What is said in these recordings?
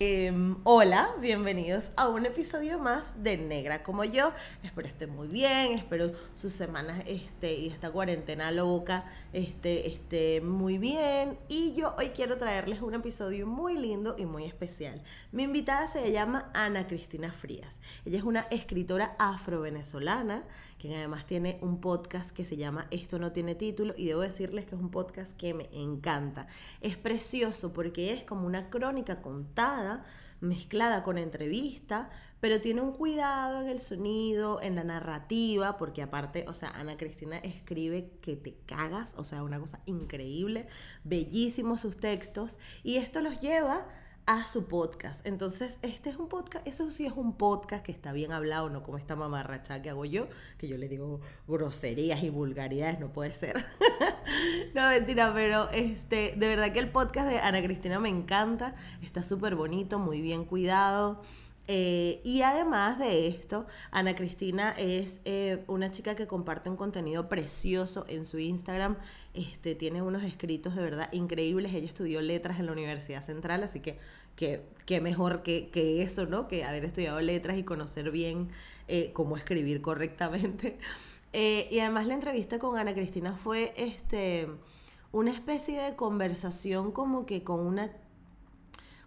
Em, hola, bienvenidos a un episodio más de Negra como yo. Espero estén muy bien, espero sus semanas este, y esta cuarentena loca este, esté muy bien. Y yo hoy quiero traerles un episodio muy lindo y muy especial. Mi invitada se llama Ana Cristina Frías. Ella es una escritora afro-venezolana, quien además tiene un podcast que se llama Esto no tiene título y debo decirles que es un podcast que me encanta. Es precioso porque es como una crónica contada mezclada con entrevista, pero tiene un cuidado en el sonido, en la narrativa, porque aparte, o sea, Ana Cristina escribe que te cagas, o sea, una cosa increíble, bellísimos sus textos, y esto los lleva a su podcast. Entonces, este es un podcast, eso sí es un podcast que está bien hablado, no como esta mamarracha que hago yo, que yo le digo groserías y vulgaridades, no puede ser. no, mentira, pero este, de verdad que el podcast de Ana Cristina me encanta, está súper bonito, muy bien cuidado. Eh, y además de esto, Ana Cristina es eh, una chica que comparte un contenido precioso en su Instagram. Este, tiene unos escritos de verdad increíbles. Ella estudió letras en la Universidad Central, así que qué mejor que, que, eso, ¿no? Que haber estudiado letras y conocer bien eh, cómo escribir correctamente. y además la entrevista con Ana Cristina fue este, una especie de conversación como que con una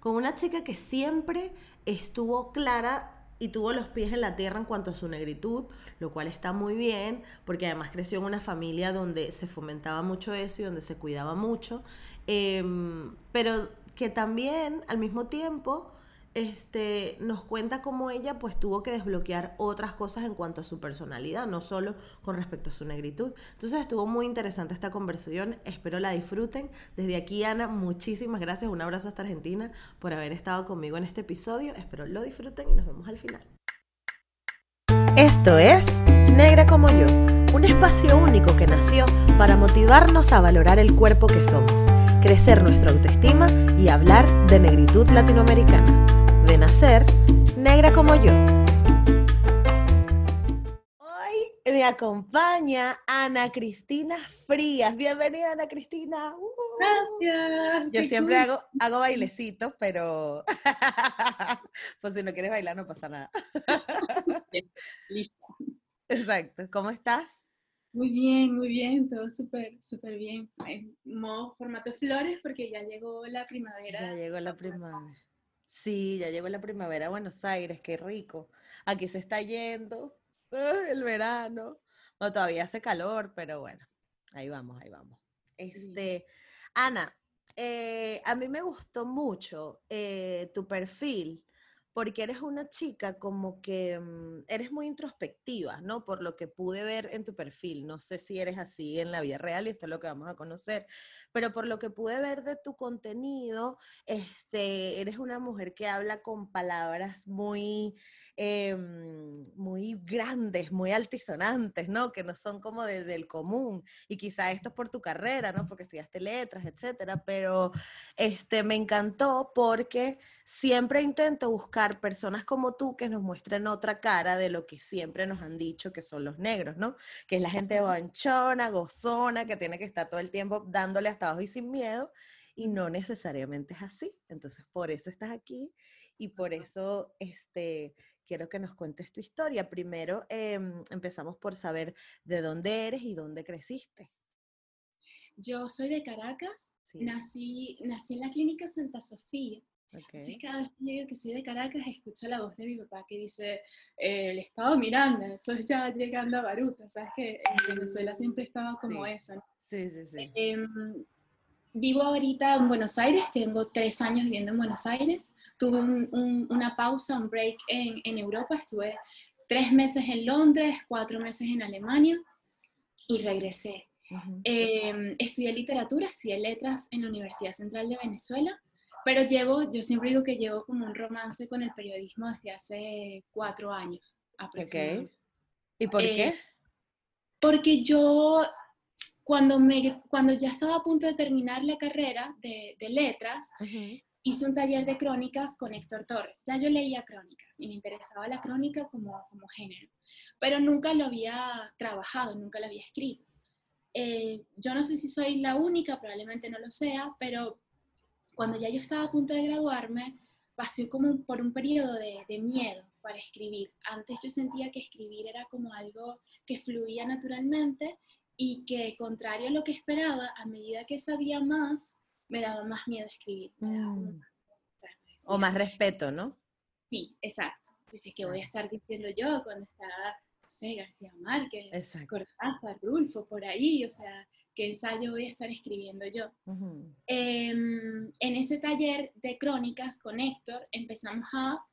con una chica que siempre estuvo clara y tuvo los pies en la tierra en cuanto a su negritud, lo cual está muy bien, porque además creció en una familia donde se fomentaba mucho eso y donde se cuidaba mucho, em, pero que también al mismo tiempo este, nos cuenta cómo ella pues tuvo que desbloquear otras cosas en cuanto a su personalidad, no solo con respecto a su negritud. Entonces estuvo muy interesante esta conversación, espero la disfruten. Desde aquí, Ana, muchísimas gracias, un abrazo hasta Argentina por haber estado conmigo en este episodio, espero lo disfruten y nos vemos al final. Esto es Negra como yo, un espacio único que nació para motivarnos a valorar el cuerpo que somos, crecer nuestra autoestima y hablar de negritud latinoamericana de nacer negra como yo. Hoy me acompaña Ana Cristina Frías. Bienvenida, Ana Cristina. Uh. Gracias. Yo siempre hago, hago bailecitos, pero pues si no quieres bailar no pasa nada. Listo. Exacto. ¿Cómo estás? Muy bien, muy bien, todo súper, súper bien. En modo formato flores porque ya llegó la primavera. Ya llegó la primavera. Sí, ya llegó la primavera a Buenos Aires, qué rico. Aquí se está yendo el verano. No, todavía hace calor, pero bueno, ahí vamos, ahí vamos. Este, Ana, eh, a mí me gustó mucho eh, tu perfil porque eres una chica como que mm, eres muy introspectiva, ¿no? Por lo que pude ver en tu perfil. No sé si eres así en la vida real y esto es lo que vamos a conocer, pero por lo que pude ver de tu contenido, este, eres una mujer que habla con palabras muy, em, muy grandes, muy altisonantes, ¿no? Que no son como desde el común. Y quizá esto es por tu carrera, ¿no? Porque estudiaste letras, etcétera, pero este, me encantó porque siempre intento buscar personas como tú que nos muestren otra cara de lo que siempre nos han dicho que son los negros, ¿no? Que es la gente bonchona, gozona, que tiene que estar todo el tiempo dándole hasta abajo y sin miedo, y no necesariamente es así. Entonces, por eso estás aquí y por eso este, quiero que nos cuentes tu historia. Primero, em, empezamos por saber de dónde eres y dónde creciste. Yo soy de Caracas, nací, nací en la clínica Santa Sofía. Así cada vez que digo que soy de Caracas, escucho la voz de mi papá que dice, el Estado Miranda, eso es ya llegando a Baruta, ¿sabes? Que en Venezuela siempre estaba como eso. Sí, sí, sí. Em, vivo ahorita en Buenos Aires, tengo tres años viviendo en Buenos Aires. Tuve una pausa, un break en, en Europa, estuve tres meses en Londres, cuatro meses en Alemania y regresé. Em, estudié literatura, estudié letras en la Universidad Central de Venezuela pero llevo, yo siempre digo que llevo como un romance con el periodismo desde hace cuatro años aproximadamente. ¿Y por qué? Eh, porque yo, cuando, me, cuando ya estaba a punto de terminar la carrera de, de letras, hice un taller de crónicas con Héctor Torres. Ya yo leía crónicas y me interesaba la crónica como, como género, pero nunca lo había trabajado, nunca lo había escrito. Eh, yo no sé si soy la única, probablemente no lo sea, pero cuando ya yo estaba a punto de graduarme, pasé como por un periodo de, de miedo para escribir. Antes yo sentía que escribir era como algo que fluía naturalmente y que contrario a lo que esperaba, a medida que sabía más, me daba más miedo escribir. Mm. o más respeto, ¿no? Sí, exacto. Pues es que voy a estar diciendo yo cuando está, no sé, García Márquez, Cortázar, Rulfo, por ahí, o sea, qué ensayo voy a estar escribiendo yo. Em, en ese taller de crónicas con Héctor empezamos a,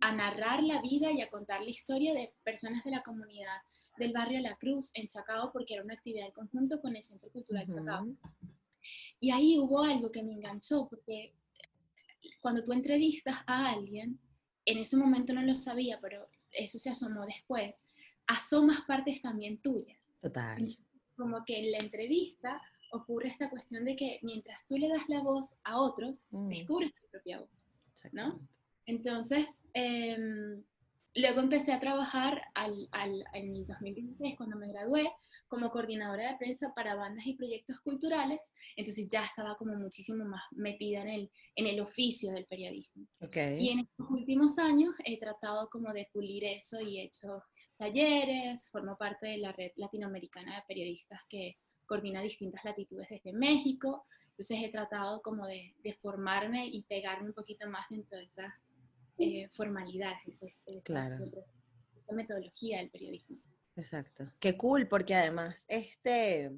a, narrar la vida y a contar la historia de personas de la comunidad del barrio La Cruz en Chacao, porque era una actividad en conjunto con el Centro Cultural Chacao. Y ahí hubo algo que me enganchó, porque cuando tú entrevistas a alguien, en ese momento no lo sabía, pero eso se asomó después, asomas partes también tuyas. Total como que en la entrevista ocurre esta cuestión de que mientras tú le das la voz a otros, mm. descubres tu propia voz, ¿no? Entonces, em, luego empecé a trabajar al, al, en el 2016, cuando me gradué, como coordinadora de prensa para bandas y proyectos culturales, entonces ya estaba como muchísimo más metida en el, en el oficio del periodismo. Okay. Y en estos últimos años he tratado como de pulir eso y he hecho talleres, formo parte de la red latinoamericana de periodistas que coordina distintas latitudes desde México, entonces he tratado como de, formarme y pegarme un poquito más dentro de esas eh, formalidades, claro. esa metodología del periodismo. Exacto. Qué cool, porque además, este,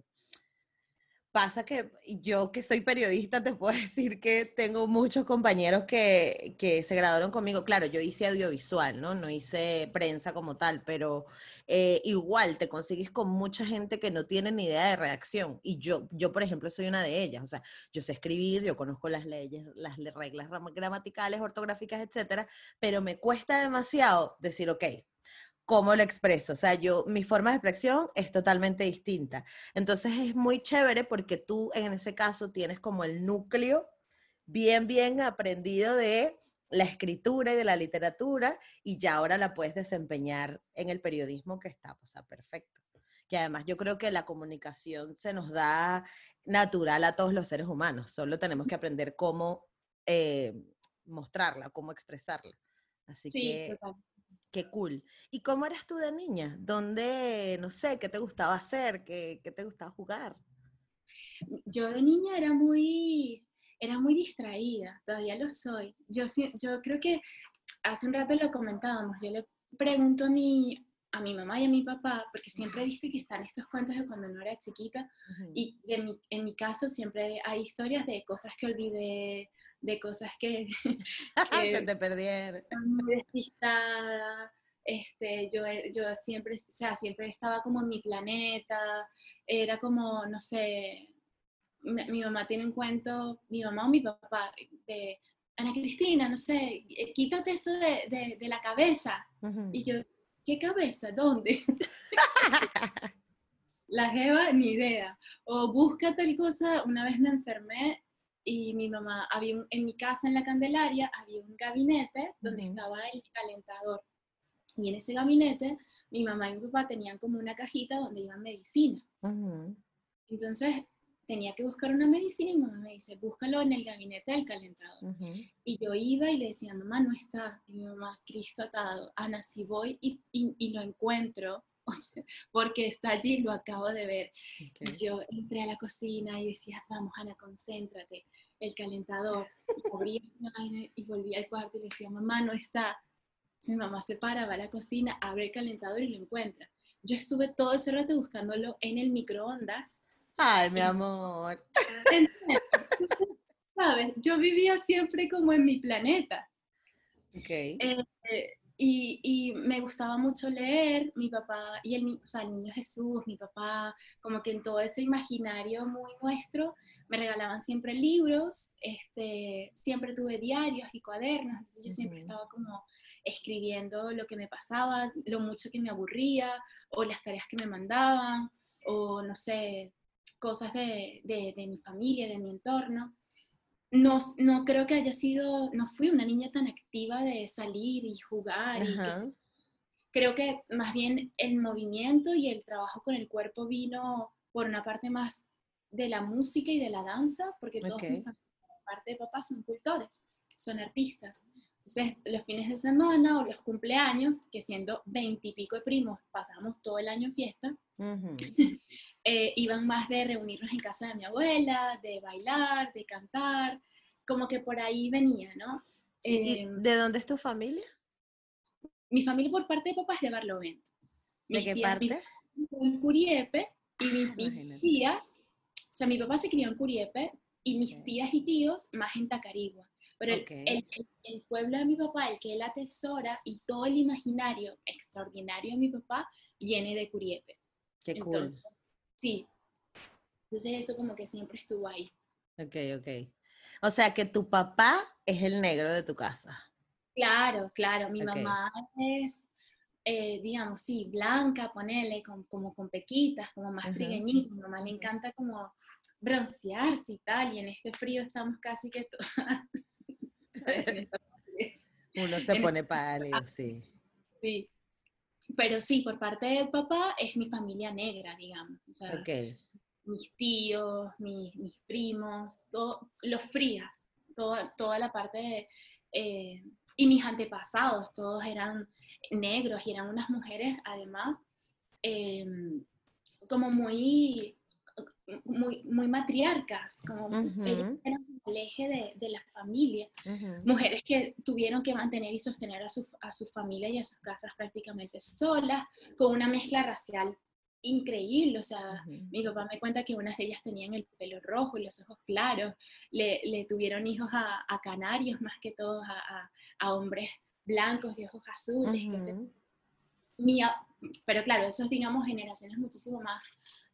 Pasa que yo que soy periodista te puedo decir que tengo muchos compañeros que, que, se graduaron conmigo. Claro, yo hice audiovisual, ¿no? No hice prensa como tal, pero eh, igual te consigues con mucha gente que no tiene ni idea de reacción. Y yo, yo, por ejemplo, soy una de ellas. O sea, yo sé escribir, yo conozco las leyes, las reglas gramaticales, ortográficas, etcétera, pero me cuesta demasiado decir, ok, cómo lo expreso. O sea, yo, mi forma de expresión es totalmente distinta. Entonces es muy chévere porque tú en ese caso tienes como el núcleo bien, bien aprendido de la escritura y de la literatura y ya ahora la puedes desempeñar en el periodismo que está, o sea, perfecto. Que además yo creo que la comunicación se nos da natural a todos los seres humanos, solo tenemos que aprender cómo eh, mostrarla, cómo expresarla. Así sí, que Qué cool. ¿Y cómo eras tú de niña? ¿Dónde, no sé, qué te gustaba hacer? ¿Qué, qué te gustaba jugar? Yo de niña era muy, era muy distraída, todavía lo soy. Yo, yo creo que hace un rato lo comentábamos, yo le pregunto a mi, a mi mamá y a mi papá, porque siempre viste que están estos cuentos de cuando no era chiquita, y en mi, en mi, caso siempre hay historias de cosas que olvidé, de cosas que, se te perdieron. Muy despistada. Este, yo, yo siempre, o sea, siempre estaba como en mi planeta, era como, no sé, mi, mamá tiene un cuento, mi mamá o mi papá, de Ana Cristina, no sé, eh, quítate eso de, de, la cabeza. Y yo, ¿qué cabeza? ¿Dónde? la jeva, ni idea. O busca tal cosa, una vez me enfermé y mi mamá, había en mi casa en la Candelaria había un gabinete donde estaba el calentador. Y en ese gabinete mi mamá y mi papá tenían como una cajita donde iban medicina. Entonces tenía que buscar una medicina y mamá me dice, búscalo en el gabinete del calentador. Y yo iba y le decía, mamá, no está. Y mi mamá, Cristo atado. Ana, si voy y, y, lo encuentro, porque está allí, lo acabo de ver. Yo entré a la cocina y decía, vamos, Ana, concéntrate. El calentador. Y, y volví al cuarto y le decía, mamá, no está. Mi mamá se para, va a la cocina, abre el calentador y lo encuentra. Yo estuve todo ese rato buscándolo en el microondas Ay, mi amor. ¿Sabes? Yo vivía siempre como en mi planeta. Ok. Eh, y, y, me gustaba mucho leer, mi papá y el, o sea, el niño Jesús, mi papá, como que en todo ese imaginario muy nuestro, me regalaban siempre libros, este, siempre tuve diarios y cuadernos, entonces yo siempre estaba como escribiendo lo que me pasaba, lo mucho que me aburría, o las tareas que me mandaban, o no sé, cosas de, de, mi familia, de mi entorno. No, no, creo que haya sido, no fui una niña tan activa de salir y jugar. Y creo que más bien el movimiento y el trabajo con el cuerpo vino por una parte más de la música y de la danza, porque todos mis parte de papás son cultores. son artistas. Entonces, los fines de semana o los cumpleaños, que siendo veintipico de primos, pasamos todo el año en fiesta, eh, iban más de reunirnos en casa de mi abuela, de bailar, de cantar, como que por ahí venía, ¿no? ¿Y, Em, de dónde es tu familia? mi familia por parte de papá es de Barlovento. ¿De Mis qué tías parte? En Curiepe y mis, mis Imagínate. tías, o sea, mi papá se crió en Curiepe y mis Ok. tías y tíos más en Tacarigua. Pero el- Ok. el, el- el pueblo de mi papá, el que él atesora y todo el imaginario extraordinario de mi papá viene de Curiepe. Qué cool. Sí. Entonces eso como que siempre estuvo ahí. Ok, ok. O sea que tu papá es el negro de tu casa. Claro, claro. Mi mamá es, eh, digamos, sí, blanca, ponele, con, como con pequitas, como más trigueñita. Mi mamá le encanta como broncearse y tal, y en este frío estamos casi que todas. Uno se En- pone pálido, sí. sí. Pero sí, por parte del papá es mi familia negra, digamos. O sea, mis tíos, mis, mis primos, todo, los frías, toda, toda la parte de... eh, y mis antepasados, todos eran negros y eran unas mujeres, además, em, como muy, muy, muy matriarcas, como ellas Ujú. eran el eje de, de la familia. Ujú. Mujeres que tuvieron que mantener y sostener a su, a su familia y a sus casas prácticamente solas, con una mezcla racial increíble, o sea, Ujú. mi papá me cuenta que unas de ellas tenían el pelo rojo y los ojos claros, le, le tuvieron hijos a, a canarios más que todos, a, a- hombres blancos de ojos azules. que se- Ujú. mi a- pero claro, eso es, digamos, generaciones muchísimo más,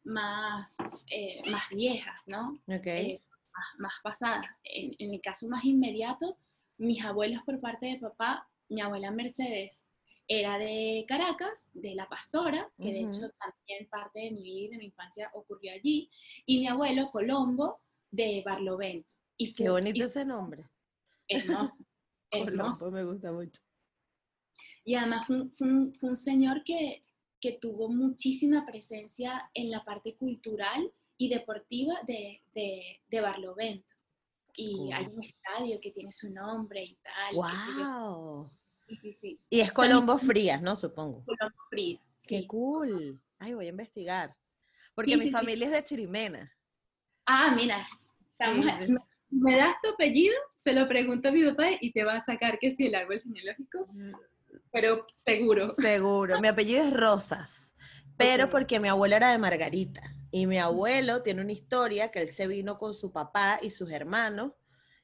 más, eh, más viejas, ¿no? Ok. eh, más, más pasadas. En, en mi caso más inmediato, mis abuelos por parte de papá, mi abuela Mercedes era de Caracas, de La Pastora, que de hecho también parte de mi vida y de mi infancia ocurrió allí, y mi abuelo Colombo de Barlovento. Y Qué bonito y ese nombre. hermoso, hermoso. Colombo me gusta mucho. Y además fue un, fue un- fue un señor que, que tuvo muchísima presencia en la parte cultural y deportiva de, de, de Barlovento. Y cool. hay un estadio que tiene su nombre y tal. ¡Wow! Sí, sí, sí. Y es O sea, mi- Colombo Frías, ¿no? Supongo. Colombo Frías. ¡Qué sí. cool! Ay, voy a investigar. Porque mi familia es de Chirimena. Ah, mira, estamos, me, me das tu apellido, se lo pregunto a mi papá y te va a sacar que si el árbol genealógico, pero seguro. Seguro. Mi apellido es Rosas, pero porque mi abuelo era de Margarita. Y mi abuelo tiene una historia que él se vino con su papá y sus hermanos,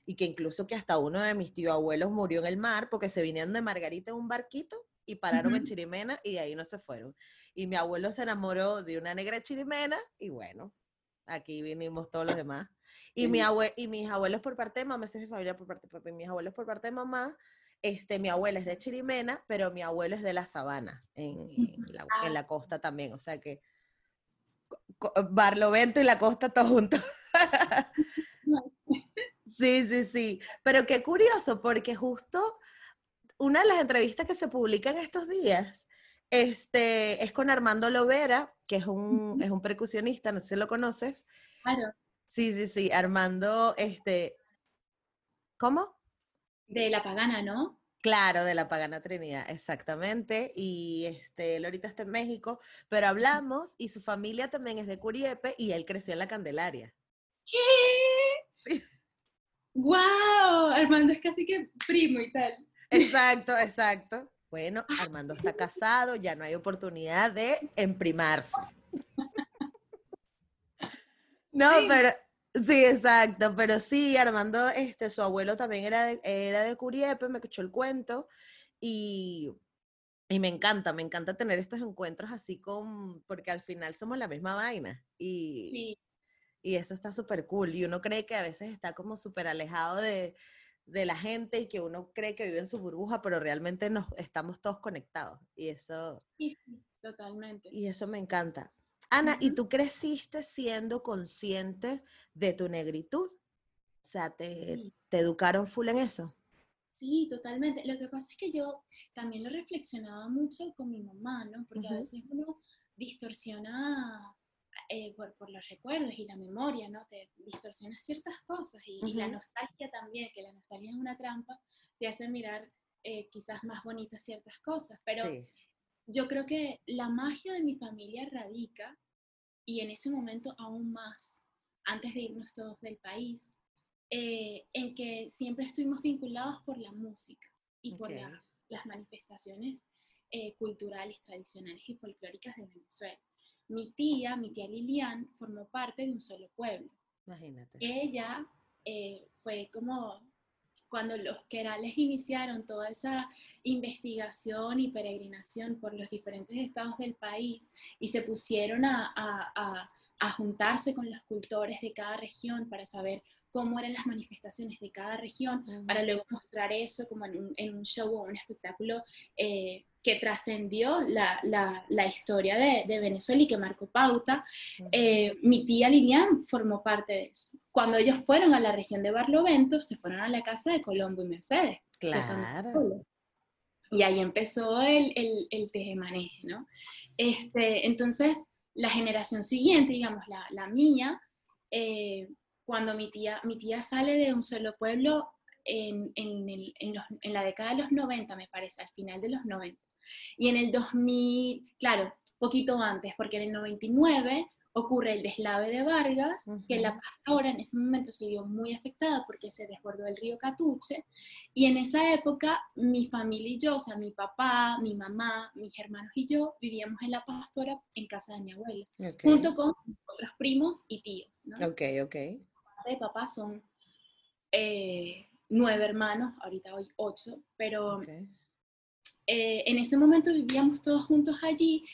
y que incluso que hasta uno de mis tío abuelos murió en el mar porque se vinieron de Margarita en un barquito y pararon en. Chirimena y de ahí no se fueron. Y mi abuelo se enamoró de una negra chirimena y bueno, aquí vinimos todos los demás. Y, mi abue y mis abuelos por parte de mamá, esa es mi familia por parte de papá, y mis abuelos por parte de mamá, este, mi abuela es de Chirimena, pero mi abuelo es de la Sabana, en, en la, en la costa también, o sea que Barlovento y la costa todos juntos. Sí, sí, sí. Pero qué curioso, porque justo una de las entrevistas que se publican estos días este, es con Armando Lovera, que es un, es un percusionista, no sé si lo conoces. Claro, Sí, sí, sí. Armando, este. ¿Cómo? de la pagana, ¿no? Claro, de la Pagana Trinidad, exactamente. Y este, él ahorita está en México, pero hablamos y su familia también es de Curiepe y él creció en la Candelaria. ¿Qué? ¡Wow! Armando es casi que primo y tal. Exacto, exacto. Bueno, Armando está casado, ya no hay oportunidad de emprimarse. No, Sí. pero sí, exacto, pero sí, Armando, este, su abuelo también era de, era de Curiepe, me escuchó el cuento y, y me encanta, me encanta tener estos encuentros así con, porque al final somos la misma vaina y, Sí, y eso está súper cool. Y uno cree que a veces está como súper alejado de, de la gente y que uno cree que vive en su burbuja, pero realmente nos estamos todos conectados. Y eso, sí, sí, totalmente. y eso me encanta. Ana, ¿y tú creciste siendo consciente de tu negritud? O sea, ¿te, Sí. te educaron full en eso? Sí, totalmente. Lo que pasa es que yo también lo reflexionaba mucho con mi mamá, ¿no? Porque a Ujú. veces uno distorsiona eh, por, por, los recuerdos y la memoria, ¿no? Te distorsiona ciertas cosas y, y, la nostalgia también, que la nostalgia es una trampa, te hace mirar eh, quizás más bonitas ciertas cosas, pero yo creo que la magia de mi familia radica, y en ese momento aún más, antes de irnos todos del país, eh, en que siempre estuvimos vinculados por la música y por las manifestaciones eh, culturales, tradicionales y folclóricas de Venezuela. Mi tía, mi tía Lilian, formó parte de un solo pueblo. Imagínate. Ella eh, fue como cuando los querales iniciaron toda esa investigación y peregrinación por los diferentes estados del país y se pusieron a, a, a juntarse con los cultores de cada región para saber cómo eran las manifestaciones de cada región, para luego mostrar eso como en un, en un show o un espectáculo eh, que trascendió la, la, la, historia de, de, Venezuela y que marcó pauta. Eh, mi tía Lilian formó parte de eso. Cuando ellos fueron a la región de Barlovento, se fueron a la casa de Colombo y Mercedes. Claro. Y ahí empezó el, el, el tejemaneje, ¿no? Este, entonces, la generación siguiente, digamos, la, la mía, eh, cuando mi tía, mi tía sale de un solo pueblo en, en, el, en, los, en, la década de los 90, me parece, al final de los 90. Y en el 2000, claro, poquito antes, porque en el 99 ocurre el deslave de Vargas, uh -huh. que la pastora en ese momento se vio muy afectada porque se desbordó el río Catuche, y en esa época mi familia y yo, o sea, mi papá, mi mamá, mis hermanos y yo vivíamos en la pastora en casa de mi abuela, okay. junto con otros primos y tíos. ¿no? Ok, ok de papá son eh, nueve hermanos, ahorita hoy ocho, pero okay. Eh, en ese momento vivíamos todos juntos allí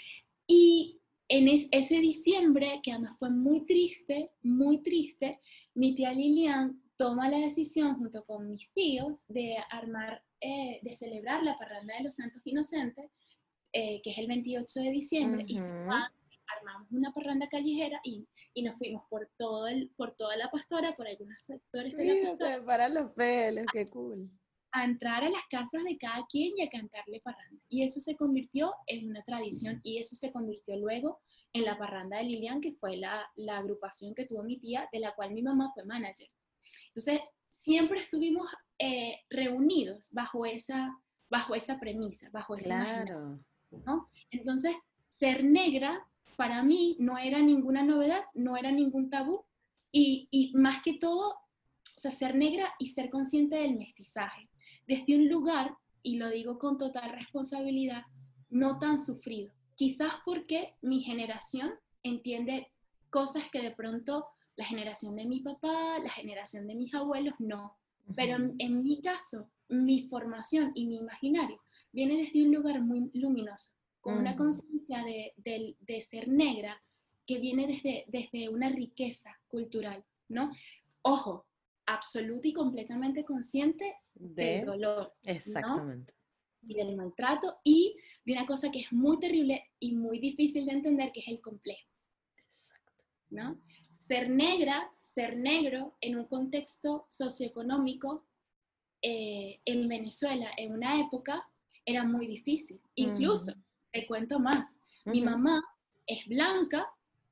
y en es, ese diciembre, que además fue muy triste, muy triste, mi tía Lilian toma la decisión junto con mis tíos de armar, eh, de celebrar la parranda de los Santos Inocentes, eh, que es el 28 de diciembre, uh -huh. y se va armamos una parranda callejera y, y, nos fuimos por todo el, por toda la pastora, por algunos sectores de la pastora. para los pelos, qué cool. A entrar a las casas de cada quien y a cantarle parranda. Y eso se convirtió en una tradición y eso se convirtió luego en la parranda de Lilian, que fue la, la agrupación que tuvo mi tía, de la cual mi mamá fue manager. Entonces, siempre estuvimos eh, reunidos bajo esa, bajo esa premisa, bajo esa claro. ¿no? Entonces, ser negra para mí no era ninguna novedad, no era ningún tabú. Y, y, más que todo, o sea, ser negra y ser consciente del mestizaje. Desde un lugar, y lo digo con total responsabilidad, no tan sufrido. Quizás porque mi generación entiende cosas que de pronto la generación de mi papá, la generación de mis abuelos, no. Pero en, en mi caso, mi formación y mi imaginario viene desde un lugar muy luminoso con una conciencia de, de, de, ser negra que viene desde, desde una riqueza cultural, ¿no? Ojo, absoluta y completamente consciente de, del dolor. Exactamente. ¿no? Y del maltrato y de una cosa que es muy terrible y muy difícil de entender, que es el complejo. Exacto. ¿no? Ser negra, ser negro en un contexto socioeconómico eh, en Venezuela en una época era muy difícil. Incluso, mm te cuento más. Uh -huh. Mi mamá es blanca,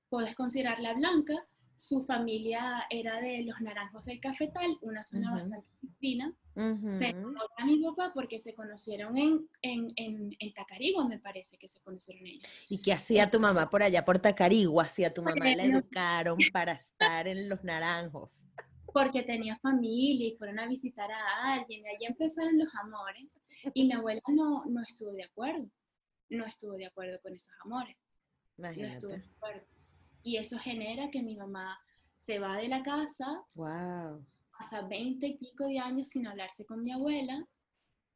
puedes considerarla blanca, su familia era de los naranjos del cafetal, una zona uh -huh. bastante fina. Uh -huh. Se enamoró a mi papá porque se conocieron en, en, en, en, Tacarigua, me parece que se conocieron ellos. ¿Y qué hacía tu mamá por allá, por Tacarigua? Hacía tu mamá la educaron para estar en los naranjos. Porque tenía familia y fueron a visitar a alguien, y allí empezaron los amores, y mi abuela no, no estuvo de acuerdo no estuvo de acuerdo con esos amores. Imagínate. No estuvo de acuerdo. Y eso genera que mi mamá se va de la casa, wow. pasa veinte y pico de años sin hablarse con mi abuela,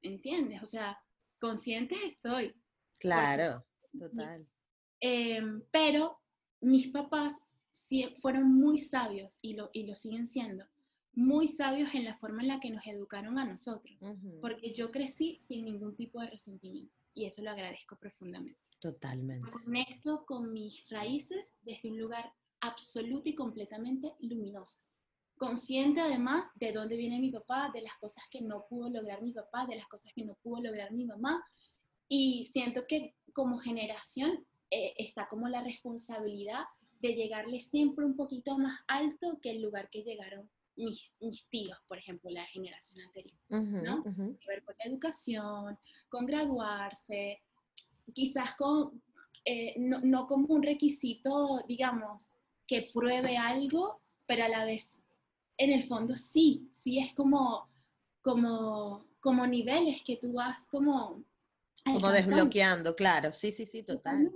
¿entiendes? O sea, consciente estoy. Claro, total. Eh, pero mis papás fueron muy sabios y lo, y lo siguen siendo, muy sabios en la forma en la que nos educaron a nosotros, uh -huh. porque yo crecí sin ningún tipo de resentimiento y eso lo agradezco profundamente. Totalmente. Conecto con mis raíces desde un lugar absoluto y completamente luminoso. Consciente además de dónde viene mi papá, de las cosas que no pudo lograr mi papá, de las cosas que no pudo lograr mi mamá. Y siento que como generación eh, está como la responsabilidad de llegarle siempre un poquito más alto que el lugar que llegaron mis, mis tíos, por ejemplo, la generación anterior, ¿no? Que ver con la educación, con graduarse, quizás con, eh, no, no como un requisito, digamos, que pruebe algo, pero a la vez, en el fondo sí, sí es como, como, como niveles que tú vas como... Como desbloqueando, claro, sí, sí, sí, total.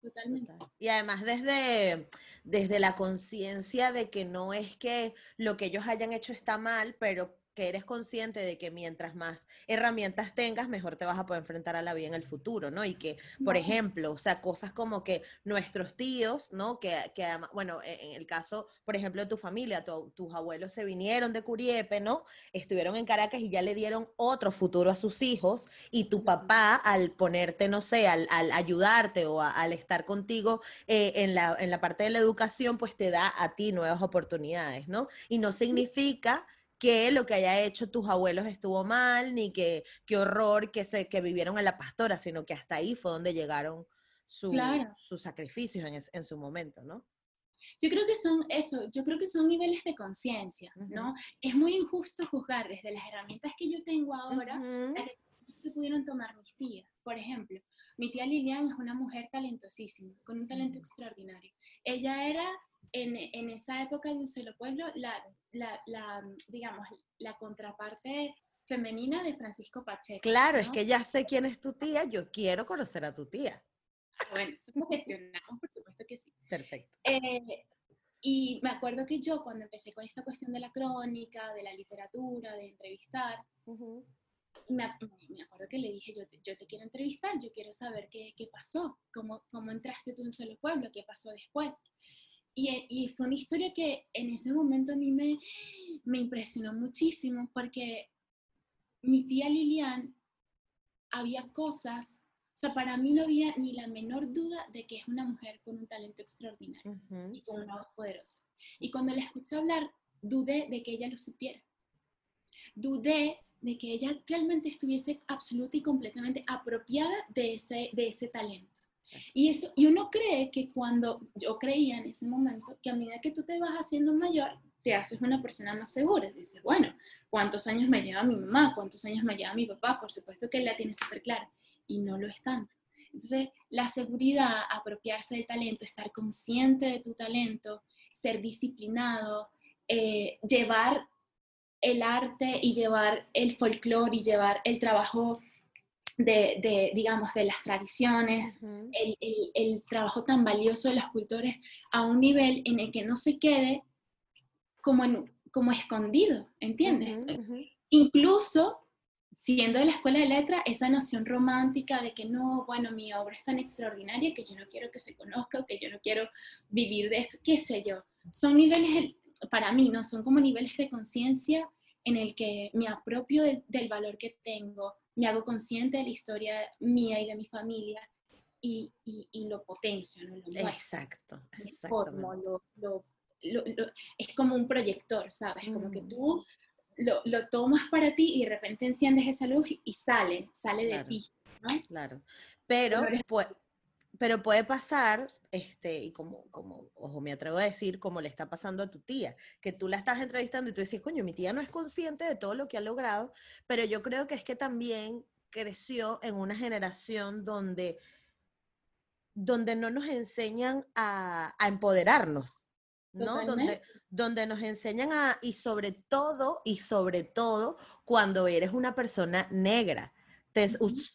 Totalmente. Y además desde, desde la conciencia de que no es que lo que ellos hayan hecho está mal, pero que eres consciente de que mientras más herramientas tengas, mejor te vas a poder enfrentar a la vida en el futuro, ¿no? Y que, por ejemplo, o sea, cosas como que nuestros tíos, ¿no? Que, que además, bueno, e, en el caso, por ejemplo, de tu familia, tus abuelos se vinieron de Curiepe, ¿no? Estuvieron en Caracas y ya le dieron otro futuro a sus hijos y tu papá, al ponerte, no sé, al, ayudarte o al estar contigo eh, en, la, en la parte de la educación, pues te da a ti nuevas oportunidades, ¿no? Y no significa que lo que haya hecho tus abuelos estuvo mal, ni que qué horror que, se, que vivieron en la pastora, sino que hasta ahí fue donde llegaron sus sacrificios en, en, su momento, ¿no? Yo creo que son eso, yo creo que son niveles de conciencia, ¿no? Es muy injusto juzgar desde las herramientas que yo tengo ahora las que pudieron tomar mis tías. Por ejemplo, mi tía Lilian es una mujer talentosísima, con un talento extraordinario. Ella era en, en, esa época de un solo pueblo, la, la, la, digamos, la contraparte femenina de Francisco Pacheco. Claro, es que ya sé quién es tu tía, yo quiero conocer a tu tía. Bueno, eso lo gestionamos, por supuesto que sí. Perfecto. Eh, y me acuerdo que yo cuando empecé con esta cuestión de la crónica, de la literatura, de entrevistar, me, me, acuerdo que le dije, yo te, yo te quiero entrevistar, yo quiero saber qué, qué pasó, cómo, cómo entraste tú en un solo pueblo, qué pasó después. Y, y, fue una historia que en ese momento a mí me, me impresionó muchísimo porque mi tía Lilian había cosas, o sea, para mí no había ni la menor duda de que es una mujer con un talento extraordinario y con una voz poderosa. Y cuando la escuché hablar, dudé de que ella lo supiera. Dudé de que ella realmente estuviese absoluta y completamente apropiada de ese, de ese talento. Y, eso, y uno cree que cuando, yo creía en ese momento, que a medida que tú te vas haciendo mayor, te haces una persona más segura. Dices, bueno, ¿cuántos años me lleva mi mamá? ¿Cuántos años me lleva mi papá? Por supuesto que él la tiene súper clara. Y no lo es tanto. Entonces, la seguridad, apropiarse del talento, estar consciente de tu talento, ser disciplinado, eh, llevar el arte y llevar el folclore y llevar el trabajo de, digamos, de las tradiciones, el, el, trabajo tan valioso de los cultores a un nivel en el que no se quede como, en, como escondido, ¿entiendes? Incluso siendo de la escuela de letra, esa noción romántica de que no, bueno, mi obra es tan extraordinaria que yo no quiero que se conozca o que yo no quiero vivir de esto, qué sé yo. Son niveles, para mí, ¿no? Son como niveles de conciencia en el que me apropio del valor que tengo, me hago consciente de la historia mía y de mi familia y, y, lo potencio, ¿no? Lo exacto, lo, es como un proyector, ¿sabes? Como que mm. tú lo, tomas para ti y de repente enciendes esa luz y sale, sale de ti, ¿no? Claro, pero, pues, pero puede pasar, este, y como, como, ojo, me atrevo a decir, como le está pasando a tu tía, que tú la estás entrevistando y tú dices, coño, mi tía no es consciente de todo lo que ha logrado, pero yo creo que es que también creció en una generación donde, donde no nos enseñan a, a empoderarnos, ¿no? Donde, donde nos enseñan a, y sobre todo, y sobre todo, cuando eres una persona negra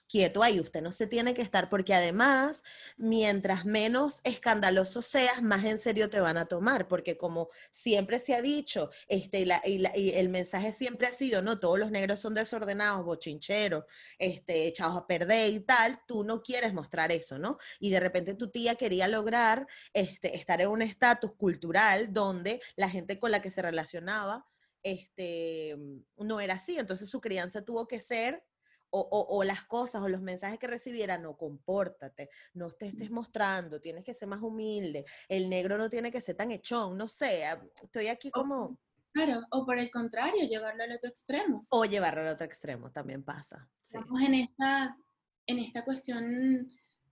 quieto ahí, usted no se tiene que estar, porque además, mientras menos escandaloso seas, más en serio te van a tomar, porque como siempre se ha dicho, este, y, el mensaje siempre ha sido, no, todos los negros son desordenados, bochincheros, este, echados a perder y tal, tú no quieres mostrar eso, ¿no? Y de repente tu tía quería lograr este, estar en un estatus cultural donde la gente con la que se relacionaba este, no era así, entonces su crianza tuvo que ser o, las cosas o los mensajes que recibiera, no, compórtate, no te estés mostrando, tienes que ser más humilde, el negro no tiene que ser tan echón, no sé, ah, estoy aquí como... Claro, o por el contrario, llevarlo al otro extremo. O llevarlo al otro extremo, también pasa. Estamos en esta, en esta cuestión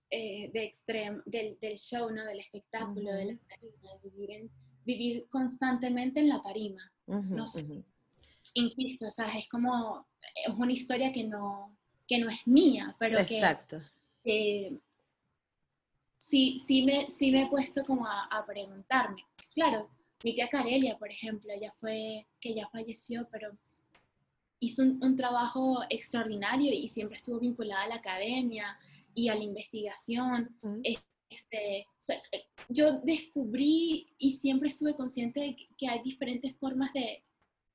eh, de extrem, del, del, show, ¿no? Del espectáculo, de la tarima, de vivir, en, vivir constantemente en la tarima. no sé. Insisto, o sea, es como, es una historia que no, que no es mía, pero Exacto. que sí, sí, me, sí me he puesto como a, a, preguntarme. Claro, mi tía Carelia, por ejemplo, ella fue, que ya falleció, pero hizo un, un, trabajo extraordinario y siempre estuvo vinculada a la academia y a la investigación. Este, yo descubrí y siempre estuve consciente de que hay diferentes formas de,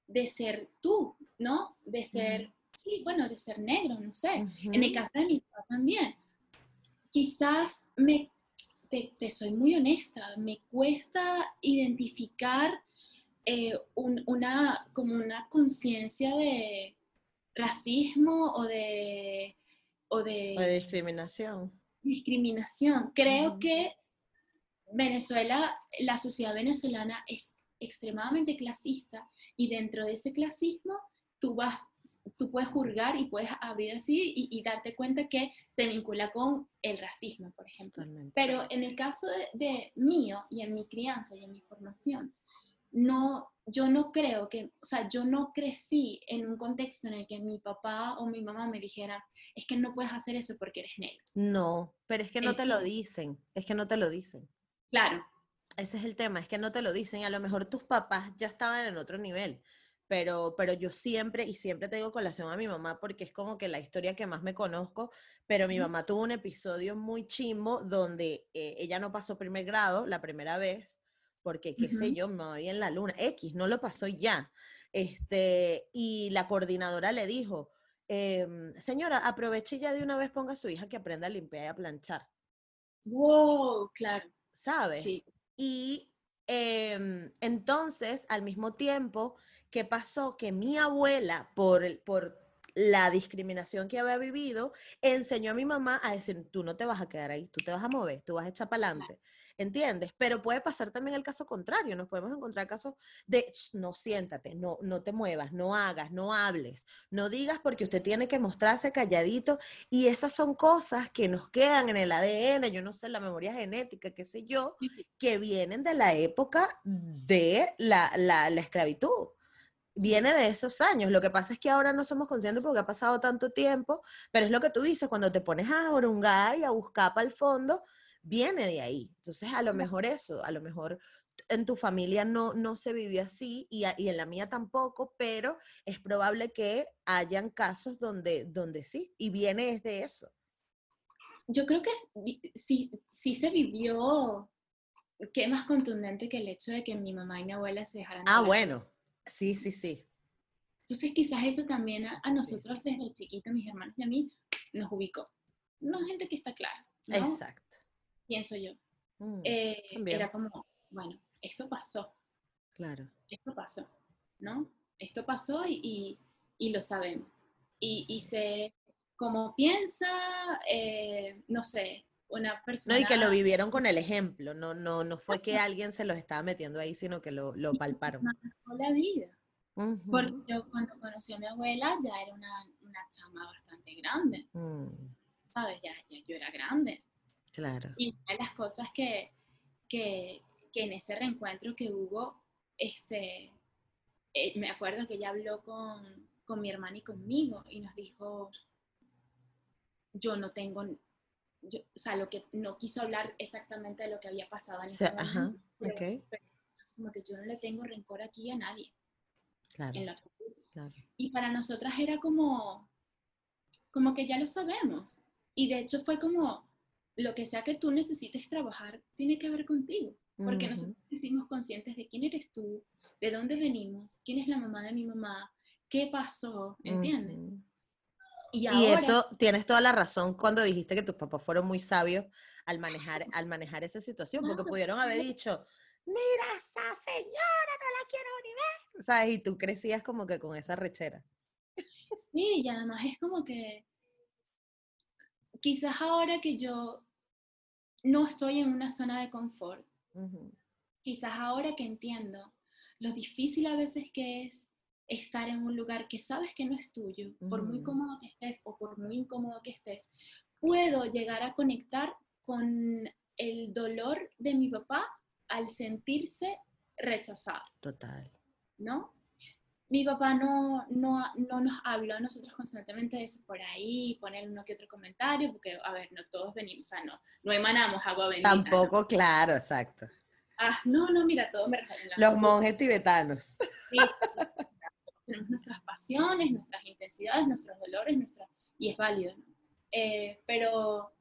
de ser tú, ¿no? De ser, sí, bueno, de ser negro, no sé. En el caso de mi papá también. Quizás me, te, te, soy muy honesta, me cuesta identificar eh, un, una, como una conciencia de racismo o de, o de, o de discriminación. Discriminación. Creo que Venezuela, la sociedad venezolana es extremadamente clasista y dentro de ese clasismo tú vas tú puedes juzgar y puedes abrir así y, y, darte cuenta que se vincula con el racismo, por ejemplo. Totalmente. Pero en el caso de, de, mío y en mi crianza y en mi formación, no, yo no creo que, o sea, yo no crecí en un contexto en el que mi papá o mi mamá me dijera, es que no puedes hacer eso porque eres negro. No, pero es que no te lo dicen, es que no te lo dicen. Claro. Ese es el tema, es que no te lo dicen. A lo mejor tus papás ya estaban en otro nivel, pero, pero yo siempre, y siempre tengo colación a mi mamá porque es como que la historia que más me conozco, pero mi mamá tuvo un episodio muy chimbo donde eh, ella no pasó primer grado la primera vez, porque qué uh -huh. sé yo, me voy en la luna, X, no lo pasó ya. Este, y la coordinadora le dijo, eh, señora, aproveche ya de una vez, ponga a su hija que aprenda a limpiar y a planchar. Wow, claro. ¿Sabes? Sí. Y eh, entonces, al mismo tiempo, ¿qué pasó? Que mi abuela, por, por la discriminación que había vivido, enseñó a mi mamá a decir, tú no te vas a quedar ahí, tú te vas a mover, tú vas a echar para adelante. ¿Entiendes? Pero puede pasar también el caso contrario. Nos podemos encontrar casos de no siéntate, no, no te muevas, no hagas, no hables, no digas porque usted tiene que mostrarse calladito. Y esas son cosas que nos quedan en el ADN, yo no sé, la memoria genética, qué sé yo, que vienen de la época de la, la, la esclavitud viene de esos años. Lo que pasa es que ahora no somos conscientes porque ha pasado tanto tiempo, pero es lo que tú dices, cuando te pones a orungar y a buscar para el fondo, viene de ahí. Entonces, a lo mejor eso, a lo mejor en tu familia no, no se vivió así y, a, y, en la mía tampoco, pero es probable que hayan casos donde, donde sí, y viene es de eso. Yo creo que sí, sí se vivió, qué más contundente que el hecho de que mi mamá y mi abuela se dejaran. Ah, bueno, sí, sí, sí. Entonces quizás eso también a, a nosotros desde chiquito, mis hermanos y a mí, nos ubicó. No gente que está clara. ¿no? Exacto pienso yo. Mm, eh, era como, bueno, esto pasó. Claro. Esto pasó, ¿no? Esto pasó y, y, y lo sabemos. Y, y se, como piensa, eh, no sé, una persona... No, y que lo vivieron con el ejemplo, no, no, no fue que alguien se los estaba metiendo ahí, sino que lo, lo palparon. la vida. Uh -huh. Porque yo cuando conocí a mi abuela ya era una, una chama bastante grande. Mm. ¿Sabes? Ya, ya yo era grande. Claro. Y una de las cosas que, que, que en ese reencuentro que hubo, este, eh, me acuerdo que ella habló con, con, mi hermana y conmigo y nos dijo, yo no tengo, yo, o sea, lo que no quiso hablar exactamente de lo que había pasado en ese o sea, momento, ajá, pero, okay. pero, como que yo no le tengo rencor aquí a nadie. Claro, en la claro. Y para nosotras era como, como que ya lo sabemos. Y de hecho fue como, lo que sea que tú necesites trabajar tiene que ver contigo, porque uh -huh. nosotros somos conscientes de quién eres tú, de dónde venimos, quién es la mamá de mi mamá, qué pasó, ¿entiendes? Uh -huh. Y, ahora, y, eso tienes toda la razón cuando dijiste que tus papás fueron muy sabios al manejar, al manejar esa situación, porque pudieron haber dicho, mira esa señora, no la quiero ni ver, ¿sabes? Y tú crecías como que con esa rechera. Sí, y además es como que quizás ahora que yo no estoy en una zona de confort, uh -huh. quizás ahora que entiendo lo difícil a veces que es estar en un lugar que sabes que no es tuyo, uh -huh. por muy cómodo que estés o por muy incómodo que estés, puedo llegar a conectar con el dolor de mi papá al sentirse rechazado. Total. ¿No? Mi papá no, no, no nos habló a nosotros constantemente de eso por ahí, poner uno que otro comentario, porque, a ver, no todos venimos, o sea, no, no emanamos agua bendita. Tampoco, claro, exacto. Ah, no, no, mira, todo me Los monjes tibetanos. Sí, tenemos nuestras pasiones, nuestras intensidades, nuestros dolores, nuestra, y es válido, ¿no? Eh, pero,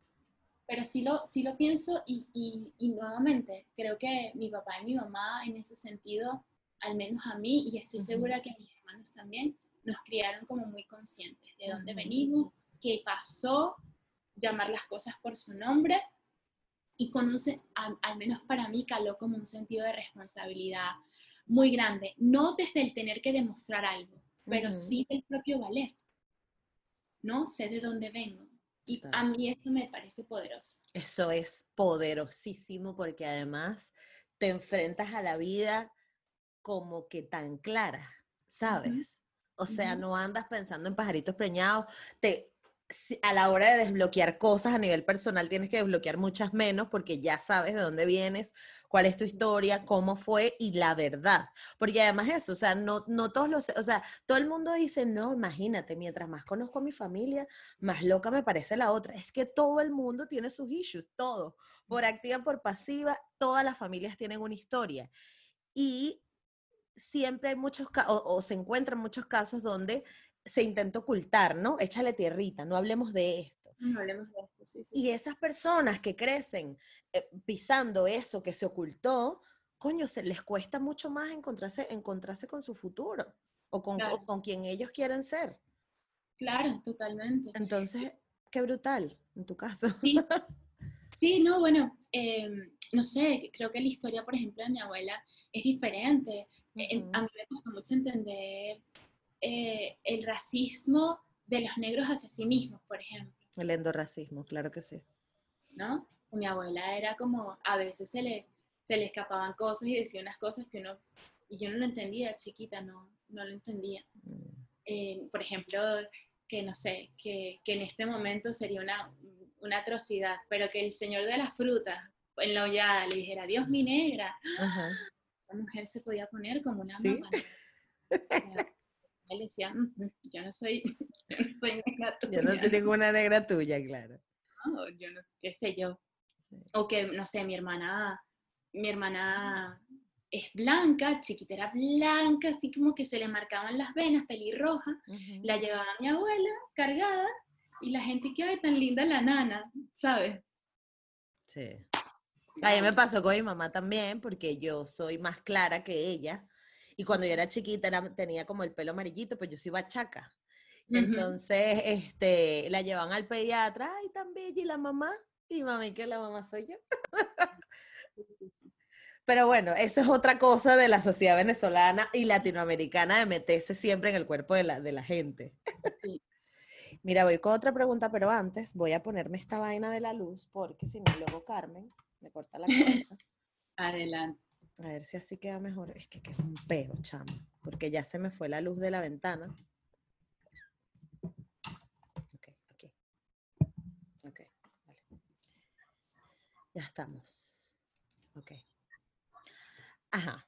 pero sí lo, sí lo pienso y, y, y, nuevamente creo que mi papá y mi mamá en ese sentido, al menos a mí, y estoy segura que a mis hermanos también, nos criaron como muy conscientes de dónde venimos, qué pasó, llamar las cosas por su nombre y con un, al, al menos para mí caló como un sentido de responsabilidad muy grande, no desde el tener que demostrar algo, pero sí del propio valer, ¿no? Sé de dónde vengo, y a mí eso me parece poderoso. Eso es poderosísimo porque además te enfrentas a la vida como que tan clara, ¿sabes? O sea, no andas pensando en pajaritos preñados, te, a la hora de desbloquear cosas a nivel personal tienes que desbloquear muchas menos porque ya sabes de dónde vienes, cuál es tu historia, cómo fue y la verdad. Porque además eso, o sea, no, no todos los, o sea, todo el mundo dice, no, imagínate, mientras más conozco a mi familia, más loca me parece la otra. Es que todo el mundo tiene sus issues, todo. Por activa, por pasiva, todas las familias tienen una historia. Y siempre hay muchos casos, o se encuentran muchos casos donde se intenta ocultar, ¿no? Échale tierrita, no hablemos de esto. No hablemos de esto, sí, Y esas personas que crecen eh, pisando eso que se ocultó, coño, se les cuesta mucho más encontrarse, encontrarse con su futuro o con, con quien ellos quieren ser. Claro, totalmente. Entonces, qué brutal, en tu caso. Sí, sí no, bueno, em, no sé, creo que la historia, por ejemplo, de mi abuela es diferente. Eh, a mí me costó mucho entender eh, el racismo de los negros hacia sí mismos, por ejemplo. El endorracismo, claro que sí. ¿No? Mi abuela era como, a veces se le, se le escapaban cosas y decía unas cosas que uno, y yo no lo entendía, chiquita, no, no lo entendía. Mm. Eh, por ejemplo, que no sé, que, que, en este momento sería una, una atrocidad, pero que el señor de las frutas en la hollada le dijera, Dios mi negra, la mujer se podía poner como una ¿Sí? él decía, yo no soy, yo no soy negra tuya. Yo no soy ninguna negra tuya, claro. No, yo no, qué sé yo. O que, no sé, mi hermana, mi hermana es blanca, chiquita era blanca, así como que se le marcaban las venas, pelirroja. La llevaba mi abuela cargada y la gente que, ay, tan linda la nana, ¿sabes? Sí. A mí me pasó con mi mamá también, porque yo soy más clara que ella. Y cuando yo era chiquita tenía como el pelo amarillito, pues yo soy bachaca. Entonces, este, la llevan al pediatra, ay, tan bella, y la mamá, y mami, que la mamá soy yo. Pero bueno, eso es otra cosa de la sociedad venezolana y latinoamericana de meterse siempre en el cuerpo de la, de la gente. Mira, voy con otra pregunta, pero antes voy a ponerme esta vaina de la luz porque si no, luego Carmen me corta la cabeza. Adelante. A ver si así queda mejor. Es que, es un peo, chamo. Porque ya se me fue la luz de la ventana. Ok, aquí. Ok, vale. Ya estamos. Ok. Ajá.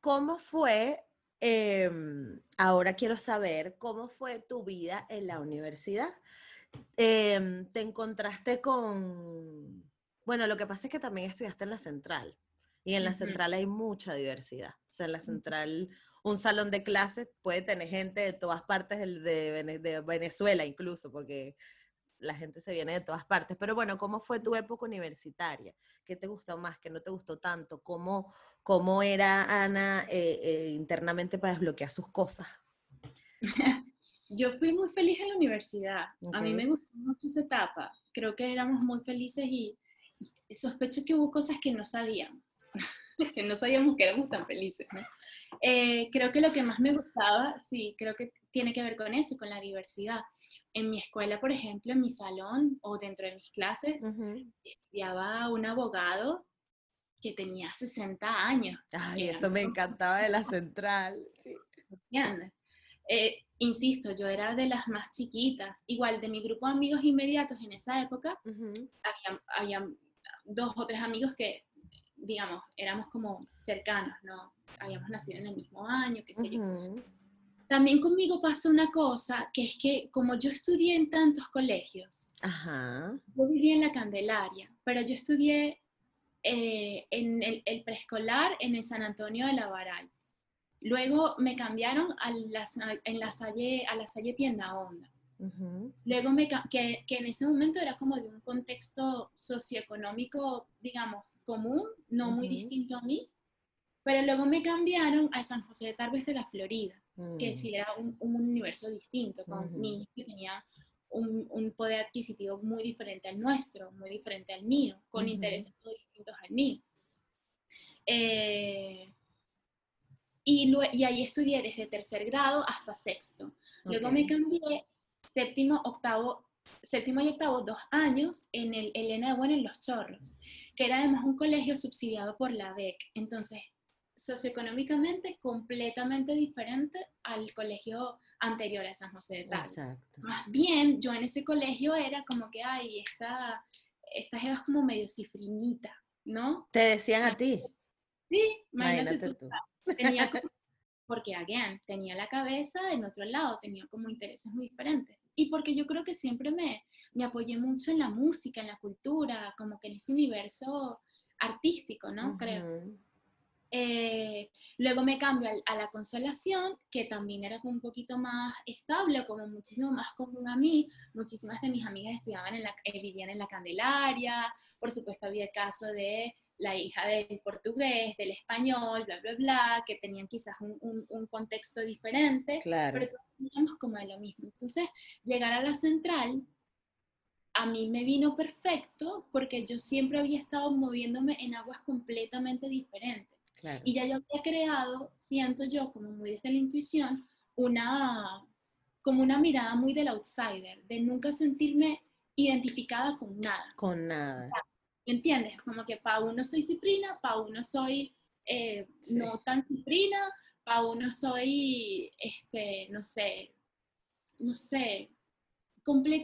¿Cómo fue? Em, ahora quiero saber cómo fue tu vida en la universidad. Em, ¿Te encontraste con... Bueno, lo que pasa es que también estudiaste en la central. Y en la central hay mucha diversidad. O sea, en la central, un salón de clases puede tener gente de todas partes de, Venezuela incluso, porque la gente se viene de todas partes. Pero bueno, ¿cómo fue tu época universitaria? ¿Qué te gustó más? ¿Qué no te gustó tanto? ¿Cómo, cómo era Ana eh, eh, internamente para desbloquear sus cosas? Yo fui muy feliz en la universidad. A mí me gustó mucho esa etapa. Creo que éramos muy felices y sospecho que hubo cosas que no sabíamos. que no sabíamos que éramos tan felices, ¿no? Eh, creo que lo que más me gustaba, sí, creo que tiene que ver con eso, con la diversidad. En mi escuela, por ejemplo, en mi salón o dentro de mis clases, estudiaba un abogado que tenía 60 años. Ay, eso me encantaba de la central, sí. eh, insisto, yo era de las más chiquitas. Igual de mi grupo de amigos inmediatos en esa época, había, dos o tres amigos que, digamos, éramos como cercanos, ¿no? Habíamos nacido en el mismo año, qué sé yo. También conmigo pasa una cosa, que es que como yo estudié en tantos colegios, yo viví en la Candelaria, pero yo estudié eh, en el, preescolar en el San Antonio de la Varal. Luego me cambiaron a la, en la Salle, a la Salle Tienda Onda. Luego me, que, que, en ese momento era como de un contexto socioeconómico, digamos, común, no muy distinto a mí, pero luego me cambiaron a San José de Tarbes de la Florida, que sí era un, universo distinto, con niños que tenían un, un, poder adquisitivo muy diferente al nuestro, muy diferente al mío, con intereses muy distintos al mío. Eh, y, y, ahí estudié desde tercer grado hasta sexto. Luego me cambié séptimo, octavo, séptimo y octavo, dos años en el Elena de Buena en Los Chorros, que era además un colegio subsidiado por la BEC. Entonces, socioeconómicamente completamente diferente al colegio anterior a San José de Tales. Más bien, yo en ese colegio era como que, ay, esta, esta jeva es como medio cifrinita, ¿no? ¿Te decían a ti? Sí, imagínate, tú. Tenía porque, again, tenía la cabeza en otro lado, tenía como intereses muy diferentes. Y porque yo creo que siempre me, me apoyé mucho en la música, en la cultura, como que en ese universo artístico, ¿no? Creo. Eh, luego me cambio a, la consolación, que también era un poquito más estable, como muchísimo más común a mí. Muchísimas de mis amigas estudiaban en la, eh, vivían en la Candelaria. Por supuesto, había el caso de la hija del portugués, del español, bla, bla, bla, que tenían quizás un, un, contexto diferente, claro. pero teníamos como de lo mismo. Entonces, llegar a la central a mí me vino perfecto porque yo siempre había estado moviéndome en aguas completamente diferentes. Y ya yo había creado, siento yo, como muy desde la intuición, una, como una mirada muy del outsider, de nunca sentirme identificada con nada. Con nada. ¿Me entiendes? Como que para uno soy cifrina, para uno soy eh, no tan cifrina, para uno soy, este, no sé, no sé,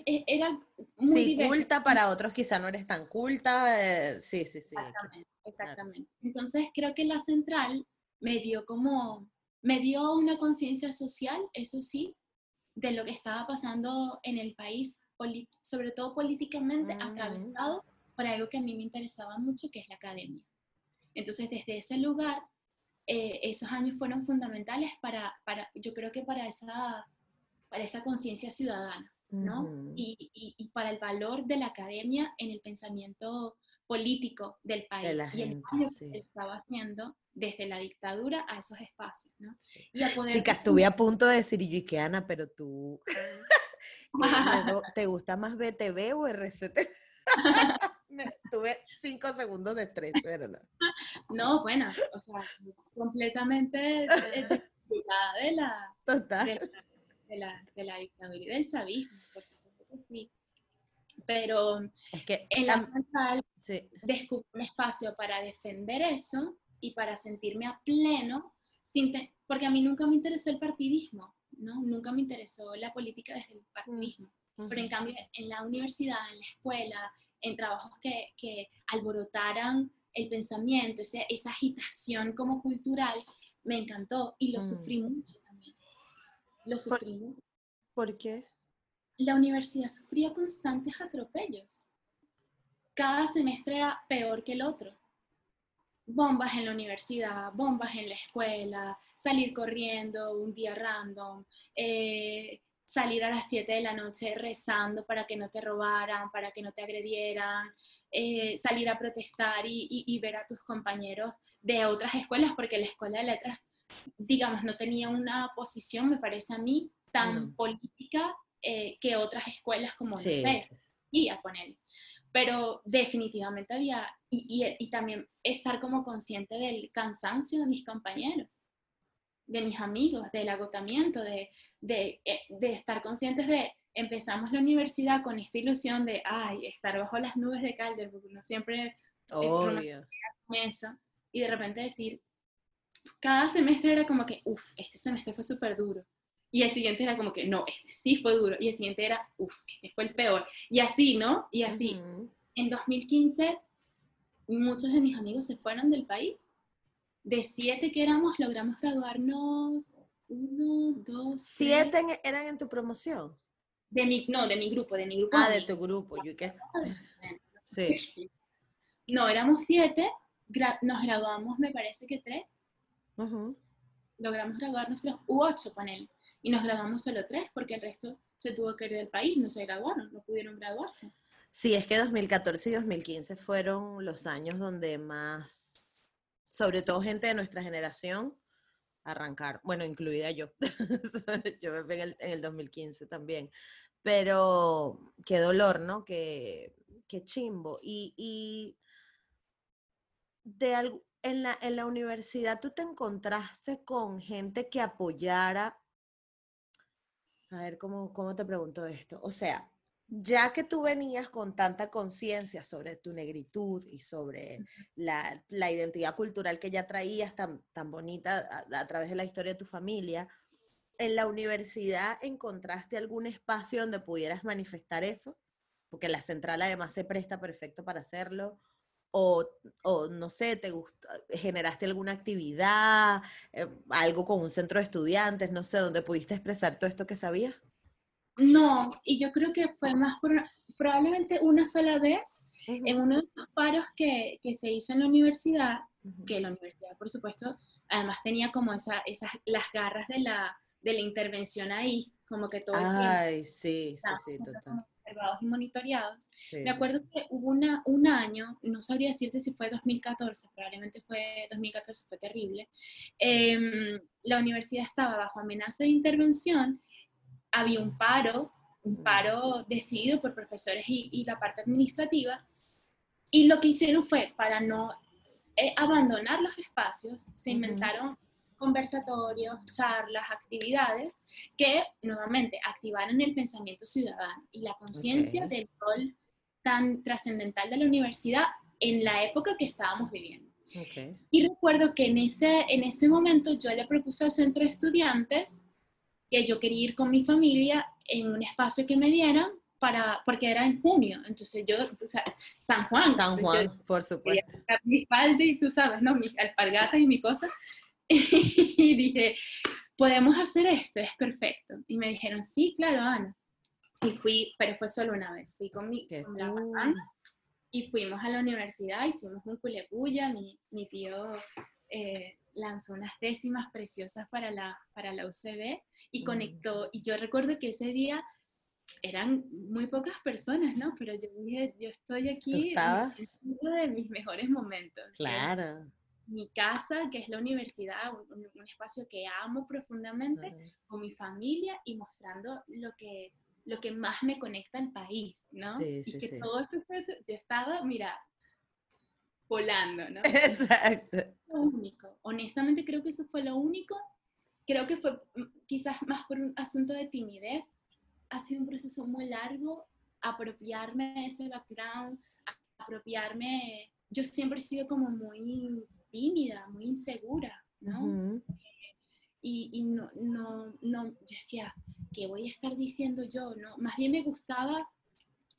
e, era muy Sí, culta, para otros quizá no eres tan culta, eh, sí, sí, sí. Exactamente, exactamente. Entonces creo que la central me dio como, me dio una conciencia social, eso sí, de lo que estaba pasando en el país, sobre todo políticamente, atravesado por algo que a mí me interesaba mucho, que es la academia. Entonces desde ese lugar, eh, esos años fueron fundamentales para, para, yo creo que para esa, para esa conciencia ciudadana. ¿no? y, y, para el valor de la academia en el pensamiento político del país y el cambio que se estaba haciendo desde la dictadura a esos espacios, ¿no? Y a poder Chicas, estuve a punto de decir, y yo, Ana, pero tú, ¿te gusta más BTV o RCT? Tuve cinco segundos de estrés, pero no. No, bueno, o sea, completamente de la, Total de la, de la dictadura y del chavismo, por supuesto que sí. Pero es que en la central descubrí un espacio para defender eso y para sentirme a pleno, sin porque a mí nunca me interesó el partidismo, ¿no? Nunca me interesó la política desde el partidismo. Pero en cambio, en la universidad, en la escuela, en trabajos que, que alborotaran el pensamiento, esa, esa agitación como cultural, me encantó y lo mm. sufrí mucho lo sufrimos. ¿Por qué? La universidad sufría constantes atropellos. Cada semestre era peor que el otro. Bombas en la universidad, bombas en la escuela, salir corriendo un día random, eh, salir a las 7 de la noche rezando para que no te robaran, para que no te agredieran, eh, salir a protestar y, ver a tus compañeros de otras escuelas, porque la escuela de letras digamos, no tenía una posición, me parece a mí, tan mm. política eh, que otras escuelas como, no sé, y a poner. Pero definitivamente había, y, y, también estar como consciente del cansancio de mis compañeros, de mis amigos, del agotamiento, de, de, eh, de estar conscientes de, empezamos la universidad con esta ilusión de, ay, estar bajo las nubes de Calder, porque uno siempre... Obvio. y de repente decir, cada semestre era como que, uff, este semestre fue súper duro. Y el siguiente era como que, no, este sí fue duro. Y el siguiente era, uff, este fue el peor. Y así, ¿no? Y así. En 2015, muchos de mis amigos se fueron del país. De siete que éramos, logramos graduarnos uno, dos. ¿Siete eran en tu promoción? De mi, no, de mi grupo, de mi grupo. Ah, de tu grupo, ¿yo qué? Sí. No, éramos siete, nos graduamos, me parece que tres. Logramos graduarnos tres, u ocho, él Y nos graduamos solo tres, porque el resto se tuvo que ir del país, no se graduaron, no pudieron graduarse. Sí, es que 2014 y 2015 fueron los años donde más, sobre todo gente de nuestra generación, arrancar, bueno, incluida yo. yo me en el 2015 también. Pero qué dolor, ¿no? Qué, qué chimbo. Y, y de en, la, en la universidad tú te encontraste con gente que apoyara. A ver, ¿cómo, cómo te pregunto esto? O sea, ya que tú venías con tanta conciencia sobre tu negritud y sobre la, identidad cultural que ya traías tan, tan bonita a, través de la historia de tu familia, ¿en la universidad encontraste algún espacio donde pudieras manifestar eso? Porque la central además se presta perfecto para hacerlo. O, o no sé, te generaste alguna actividad, eh, algo con un centro de estudiantes, no sé, donde pudiste expresar todo esto que sabías. No, y yo creo que fue más por, probablemente una sola vez en uno de los paros que, que, se hizo en la universidad, que la universidad, por supuesto, además tenía como esa, esas, las garras de la, de la intervención ahí, como que todo Ay, sí, sí, sí, total. Observados y monitoreados. Me acuerdo que hubo una, un año, no sabría decirte si fue 2014, probablemente fue 2014, fue terrible. Em, la universidad estaba bajo amenaza de intervención había un paro, un paro decidido por profesores y, la parte administrativa, y lo que hicieron fue, para no eh, abandonar los espacios, se inventaron conversatorios, charlas, actividades que nuevamente activaran el pensamiento ciudadano y la conciencia del rol tan trascendental de la universidad en la época que estábamos viviendo. Y recuerdo que en ese, en ese momento yo le propuse al centro de estudiantes que yo quería ir con mi familia en un espacio que me dieran para, porque era en junio, entonces yo, o sea, San Juan. San Juan, por supuesto. Mi falda y tú sabes, ¿no? Mis alpargatas y mi cosa. Y dije, podemos hacer esto, es perfecto. Y me dijeron, sí, claro, Ana. Y fui, pero fue solo una vez, fui con, mi, con la hermana y fuimos a la universidad, hicimos un culepuya, mi, mi tío eh, lanzó unas décimas preciosas para la, para la UCB y conectó. Y yo recuerdo que ese día eran muy pocas personas, ¿no? Pero yo dije, yo estoy aquí en uno de mis mejores momentos. Claro. Mi casa, que es la universidad, un, espacio que amo profundamente, con mi familia y mostrando lo que, lo que más me conecta al país, ¿no? Sí, y que todo esto, yo estaba, mira, volando, ¿no? Exacto. Lo único. Honestamente creo que eso fue lo único. Creo que fue mm, quizás más por un asunto de timidez. Ha sido un proceso muy largo apropiarme de ese background, apropiarme. Yo siempre he sido como muy tímida, muy insegura, ¿no? y, y, no, no, no, yo decía, ¿qué voy a estar diciendo yo? No, más bien me gustaba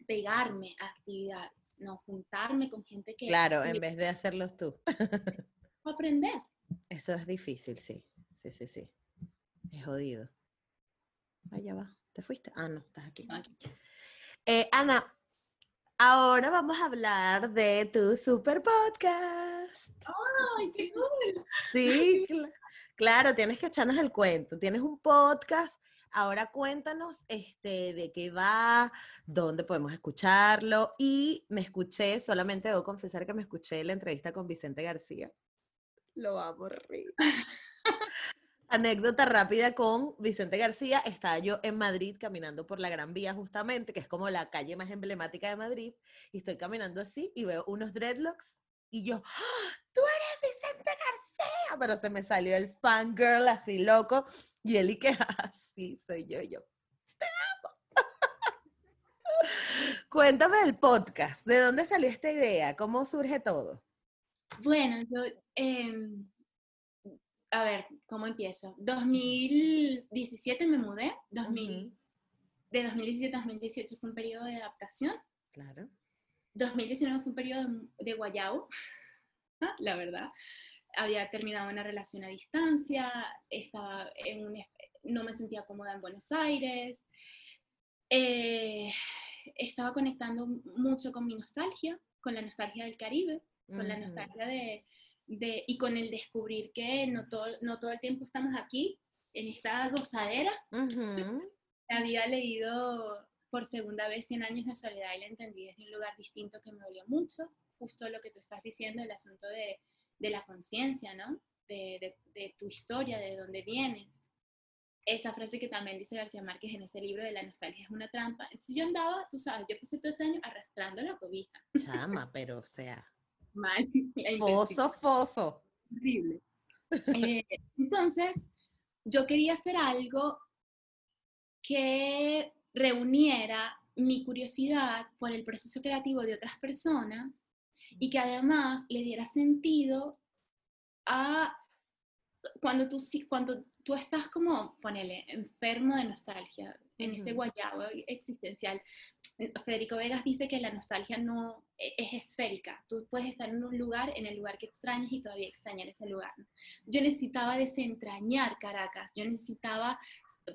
pegarme a actividades no juntarme con gente que... Claro, en vez de hacerlos tú. aprender. Eso es difícil, sí. Sí, sí, sí. Es jodido. Vaya va. ¿Te fuiste? Ah, no, estás aquí. Eh, Ana, ahora vamos a hablar de tu super podcast. ¡Ay, qué cool! Sí, claro, tienes que echarnos el cuento. Tienes un podcast Ahora cuéntanos este, de qué va, dónde podemos escucharlo. Y me escuché, solamente debo confesar que me escuché la entrevista con Vicente García. Lo amo. Anécdota rápida con Vicente García. Estaba yo en Madrid caminando por la Gran Vía justamente, que es como la calle más emblemática de Madrid, y estoy caminando así y veo unos dreadlocks y yo, ¡Ah! ¡tú eres Vicente García! Pero se me salió el fangirl así loco y él y que así soy yo, yo te amo. Cuéntame del podcast, ¿de dónde salió esta idea? ¿Cómo surge todo? Bueno, yo, em, a ver, ¿cómo empiezo? 2017 me mudé, 2000, de 2017 a 2018 fue un periodo de adaptación. Claro. 2019 fue un periodo de guayao, la verdad. Había terminado una relación a distancia, estaba en un, no me sentía cómoda en Buenos Aires, eh, estaba conectando mucho con mi nostalgia, con la nostalgia del Caribe, con la nostalgia de, de, y con el descubrir que no todo, no todo el tiempo estamos aquí, en esta gozadera. Había leído por segunda vez 100 años de soledad y la entendí desde un lugar distinto que me dolió mucho, justo lo que tú estás diciendo, el asunto de, de la conciencia, ¿no? De, de, tu historia, de dónde vienes. Esa frase que también dice García Márquez en ese libro de la nostalgia es una trampa. Entonces yo andaba, tú sabes, yo pasé todo ese año arrastrando la cobija. Chama, pero o sea. Mal. Foso, foso. Horrible. Eh, entonces, yo quería hacer algo que reuniera mi curiosidad por el proceso creativo de otras personas y que además le diera sentido a cuando tú, cuando tú estás como, ponele, enfermo de nostalgia, en ese guayabo existencial. Federico Vegas dice que la nostalgia no e, es esférica. Tú puedes estar en un lugar, en el lugar que extrañas y todavía extrañar ese lugar. Yo necesitaba desentrañar Caracas. Yo necesitaba,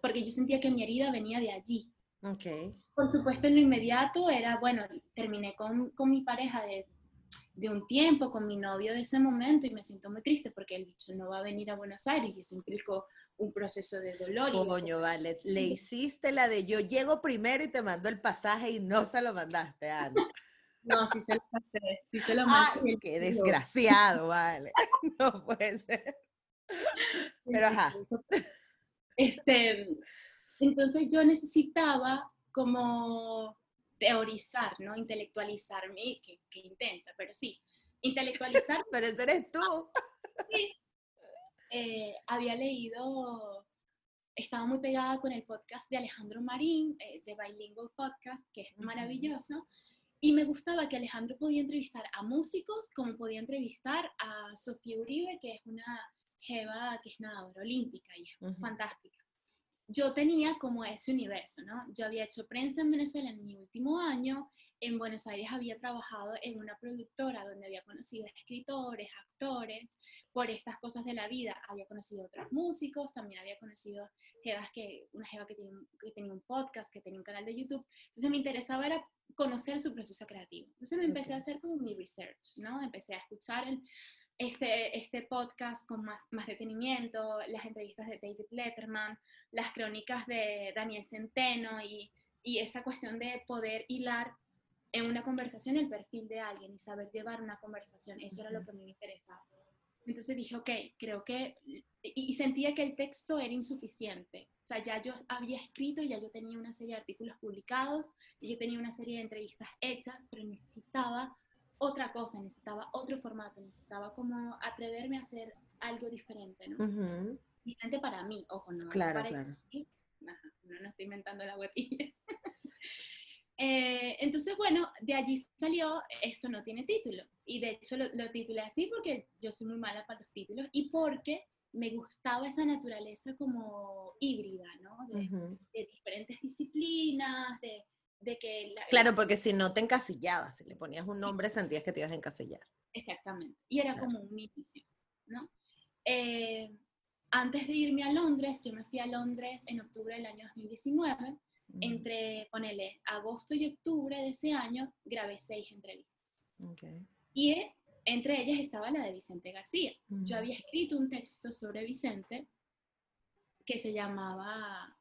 porque yo sentía que mi herida venía de allí. Okay. Por supuesto, en lo inmediato era, bueno, terminé con, con mi pareja de, de, un tiempo, con mi novio de ese momento y me siento muy triste porque el bicho no va a venir a Buenos Aires y eso implicó un proceso de dolor. Coño, vale, le hiciste la de yo llego primero y te mando el pasaje y no se lo mandaste, Ana. No, sí se lo mandé, sí se lo mandé. qué desgraciado, vale. No puede ser. Pero ajá. Este, entonces yo necesitaba como teorizar, ¿no? Intelectualizarme, qué, qué intensa, pero sí, intelectualizar. pero ese eres tú. Sí. Eh, había leído, estaba muy pegada con el podcast de Alejandro Marín, eh, de Bilingual Podcast, que es maravilloso, y me gustaba que Alejandro podía entrevistar a músicos, como podía entrevistar a Sofía Uribe, que es una jeva que es nadadora olímpica y es fantástica. Yo tenía como ese universo, ¿no? Yo había hecho prensa en Venezuela en mi último año, en Buenos Aires había trabajado en una productora donde había conocido escritores, actores, por estas cosas de la vida, había conocido otros músicos, también había conocido jevas que, una jeva que tenía, que tenía un podcast, que tenía un canal de YouTube, entonces me interesaba era conocer su proceso creativo. Entonces me empecé a hacer como mi research, ¿no? Empecé a escuchar el, este, este podcast con más, más, detenimiento, las entrevistas de David Letterman, las crónicas de Daniel Centeno y, y esa cuestión de poder hilar en una conversación el perfil de alguien y saber llevar una conversación, eso era lo que a mí me interesaba. Entonces dije, ok, creo que, y, sentía que el texto era insuficiente. O sea, ya yo había escrito, ya yo tenía una serie de artículos publicados, y yo tenía una serie de entrevistas hechas, pero necesitaba otra cosa, necesitaba otro formato, necesitaba como atreverme a hacer algo diferente, ¿no? Diferente para mí, ojo, no. Claro, para claro. no, no estoy inventando la botella. eh, entonces, bueno, de allí salió, esto no tiene título. Y de hecho lo, lo, titulé así porque yo soy muy mala para los títulos y porque me gustaba esa naturaleza como híbrida, ¿no? De, de diferentes disciplinas, de de que... claro, porque si no te encasillabas, si le ponías un nombre sentías que te ibas a encasillar. Exactamente, y era como un inicio, ¿no? Eh, antes de irme a Londres, yo me fui a Londres en octubre del año 2019, entre, ponele, agosto y octubre de ese año, grabé seis entrevistas. Okay. Y eh, entre ellas estaba la de Vicente García. Yo había escrito un texto sobre Vicente que se llamaba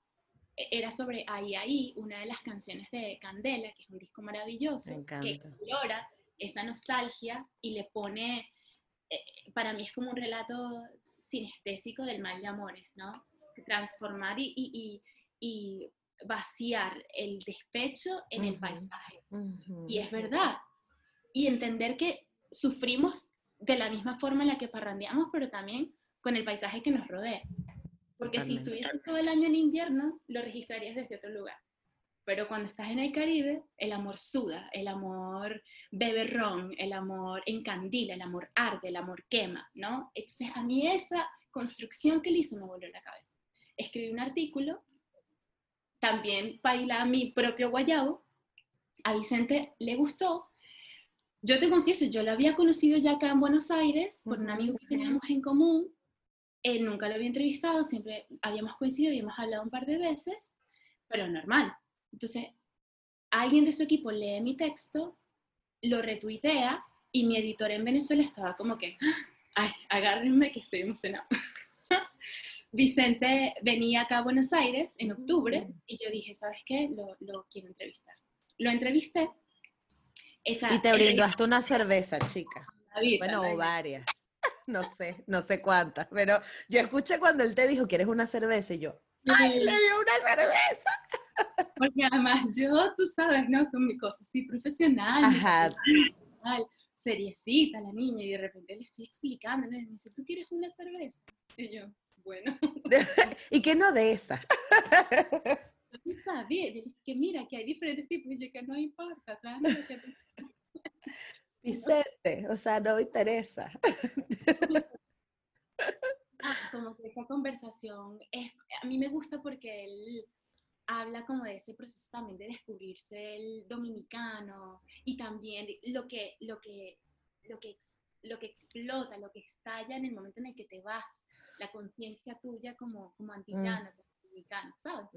e-, era sobre Ahí Ahí, una de las canciones de Candela, que es un disco maravilloso, que explora esa nostalgia y le pone, eh, para mí es como un relato sinestésico del mal de amores, ¿no? Transformar y, y, y vaciar el despecho en el paisaje. Y es verdad. Y entender que sufrimos de la misma forma en la que parrandeamos, pero también con el paisaje que nos rodea. Porque si estuvieses todo el año en invierno, lo registrarías desde otro lugar. Pero cuando estás en el Caribe, el amor suda, el amor bebe ron, el amor encandila, el amor arde, el amor quema, ¿no? Entonces a mí esa construcción que le hizo me volvió la cabeza. Escribí un artículo, también baila mi propio guayabo, a Vicente le gustó. Yo te confieso, yo lo había conocido ya acá en Buenos Aires por un amigo que teníamos en común. Él nunca lo había entrevistado, siempre habíamos coincidido, habíamos hablado un par de veces, pero normal. Entonces, alguien de su equipo lee mi texto, lo retuitea y mi editor en Venezuela estaba como que, ay, agárrenme que estoy emocionado. Vicente venía acá a Buenos Aires en octubre y yo dije, ¿sabes qué? Lo, lo quiero entrevistar. Lo entrevisté. Esa, y te brindó hasta una cerveza, chica. bueno, o varias. No sé, no sé cuántas, pero yo escuché cuando él te dijo, ¿quieres una cerveza? Y yo, ¡ay, le dio una cerveza! Porque además yo, tú sabes, ¿no? Con mi cosa así profesional, Ajá. seriecita la niña, y de repente le estoy explicando, y me dice, ¿tú quieres una cerveza? Y yo, bueno. ¿Y qué no de esa? No sabía, yo que mira, que hay diferentes tipos, y yo que no importa, Vicente, o sea, no me interesa. Ah, como que esta conversación, es, a mí me gusta porque él habla como de ese proceso también de descubrirse el dominicano y también lo que, lo que, lo que, lo que explota, lo que estalla en el momento en el que te vas, la conciencia tuya como, como antillano, como dominicano, ¿sabes?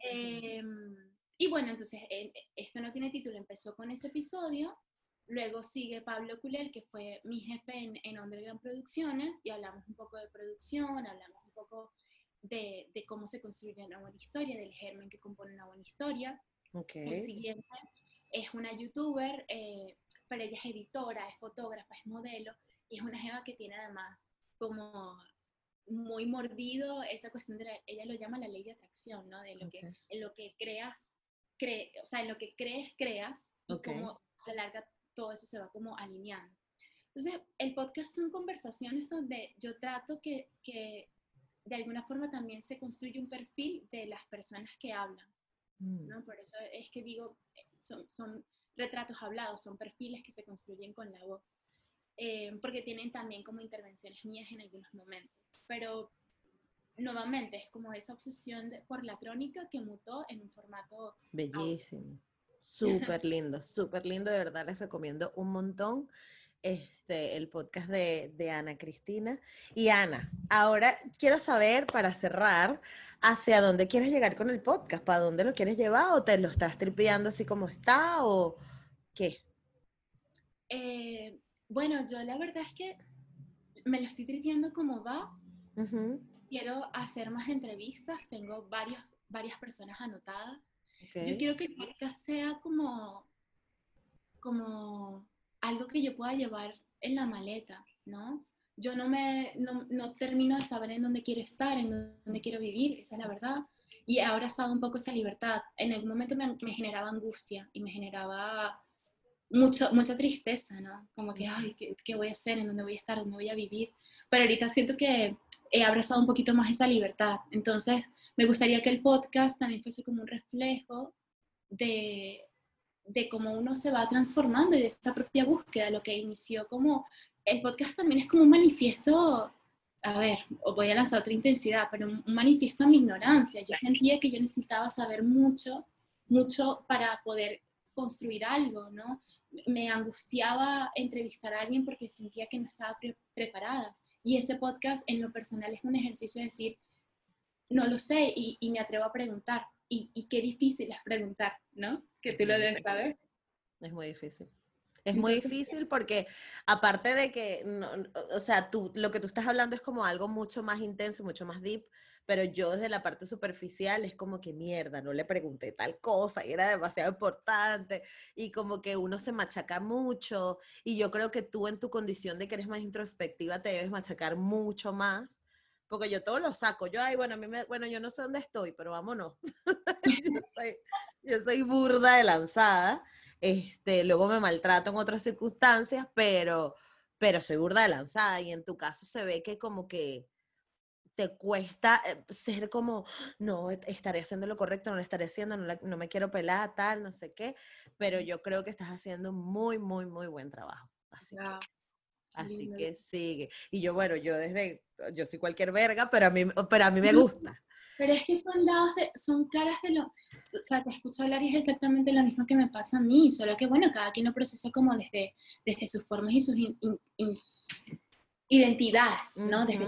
Em, y bueno, entonces esto no tiene título, empezó con ese episodio, luego sigue Pablo Culel, que fue mi jefe en, en Underground Producciones, y hablamos un poco de producción, hablamos un poco de, de, cómo se construye una buena historia, del germen que compone una buena historia. Okay. El siguiente es una youtuber, eh, pero ella es editora, es fotógrafa, es modelo, y es una jeva que tiene además como muy mordido esa cuestión de ella lo llama la ley de atracción, ¿no? De lo que en lo que creas, cre, o sea, en lo que crees, creas y como a la larga todo eso se va como alineando. Entonces, el podcast son conversaciones donde yo trato que, que de alguna forma también se construye un perfil de las personas que hablan, mm. ¿no? Por eso es que digo, son, son retratos hablados, son perfiles que se construyen con la voz, eh, porque tienen también como intervenciones mías en algunos momentos, pero nuevamente es como esa obsesión por la crónica que mutó en un formato... Bellísimo, súper lindo, súper lindo, de verdad les recomiendo un montón este, el podcast de, Ana Cristina. Y Ana, ahora quiero saber, para cerrar, ¿hacia dónde quieres llegar con el podcast? ¿Para dónde lo quieres llevar? ¿O te lo estás tripeando así como está? ¿O qué? Eh, bueno, yo la verdad es que me lo estoy tripeando como va. Quiero hacer más entrevistas, tengo varias, varias personas anotadas. Yo quiero que el podcast sea como, como algo que yo pueda llevar en la maleta, ¿no? Yo no me, no, no termino de saber en dónde quiero estar, en dónde quiero vivir, esa es la verdad. Y ahora abrazado un poco esa libertad. En algún momento me, me generaba angustia y me generaba mucho, mucha tristeza, ¿no? Como que, ay, ¿qué, ¿qué, voy a hacer? ¿En dónde voy a estar? ¿Dónde voy a vivir? Pero ahorita siento que he abrazado un poquito más esa libertad. Entonces, me gustaría que el podcast también fuese como un reflejo de, de cómo uno se va transformando y de esta propia búsqueda, lo que inició como, el podcast también es como un manifiesto, a ver, voy a lanzar otra intensidad, pero un manifiesto a mi ignorancia. Yo sentía que yo necesitaba saber mucho, mucho para poder construir algo, ¿no? Me angustiaba entrevistar a alguien porque sentía que no estaba preparada. Y ese podcast en lo personal es un ejercicio de decir, no lo sé y, y me atrevo a preguntar. Y, y, qué difícil es preguntar, ¿no? Que tú lo debes saber. Es muy difícil. Es muy difícil porque aparte de que, o sea, tú, lo que tú estás hablando es como algo mucho más intenso, mucho más deep, pero yo desde la parte superficial es como que mierda, no le pregunté tal cosa y era demasiado importante y como que uno se machaca mucho y yo creo que tú en tu condición de que eres más introspectiva te debes machacar mucho más porque yo todo lo saco. Yo, ay, bueno, a mí me, bueno, yo no sé dónde estoy, pero vámonos. yo, soy, burda de lanzada. Este, luego me maltrato en otras circunstancias, pero, pero soy burda de lanzada. Y en tu caso se ve que como que te cuesta eh, ser como, no, estaré haciendo lo correcto, no lo estaré haciendo, no, me quiero pelar, tal, no sé qué, pero yo creo que estás haciendo muy, muy, muy buen trabajo. Así, que, así que sigue. Y yo, bueno, yo desde, yo soy cualquier verga, pero a mí, pero a mí me gusta. Pero es que son lados de, son caras de lo, o sea, te escucho hablar y es exactamente lo mismo que me pasa a mí, solo que bueno, cada quien lo procesa como desde, desde sus formas y sus identidad, ¿no? Desde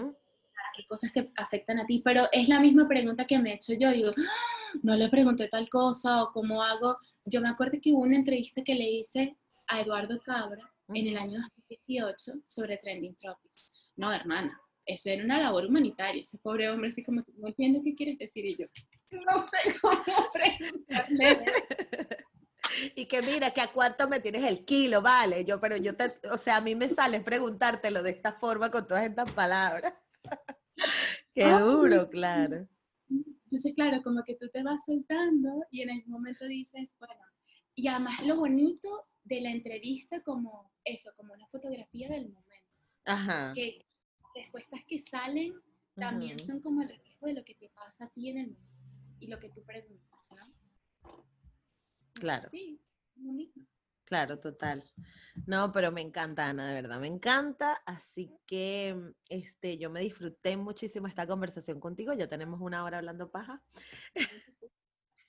qué cosas te afectan a ti, pero es la misma pregunta que me he hecho yo, digo, ¡Ah! no le pregunté tal cosa o cómo hago, yo me acuerdo que hubo una entrevista que le hice a Eduardo Cabra en el año 2018 sobre Trending Tropics. No, hermana, eso era una labor humanitaria. Ese pobre hombre así como, no entiendo qué quieres decir. Y yo, no sé cómo preguntarle. y que mira, que a cuánto me tienes el kilo, vale. Yo, pero yo te, o sea, a mí me sale preguntártelo de esta forma con todas estas palabras. Qué duro, claro. Entonces, claro, como que tú te vas soltando y en el momento dices, bueno, y además lo bonito de la entrevista como eso, como una fotografía del momento. Ajá. Que respuestas que salen también son como el reflejo de lo que te pasa a ti en el momento y lo que tú preguntas, ¿no? Claro. Sí, Claro, total. No, pero me encanta, Ana, de verdad, me encanta. Así que este, yo me disfruté muchísimo esta conversación contigo. Ya tenemos una hora hablando paja.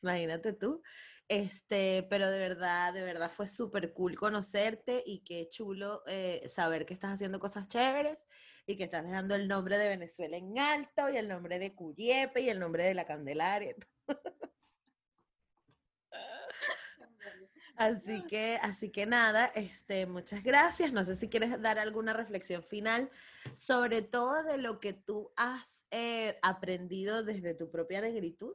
Imagínate tú. Este, pero de verdad, de verdad fue súper cool conocerte y qué chulo eh, saber que estás haciendo cosas chéveres y que estás dejando el nombre de Venezuela en alto y el nombre de Cuyiepe y el nombre de la Candelaria. Así que, así que nada, este, muchas gracias. No sé si quieres dar alguna reflexión final, sobre todo de lo que tú has eh, aprendido desde tu propia negritud.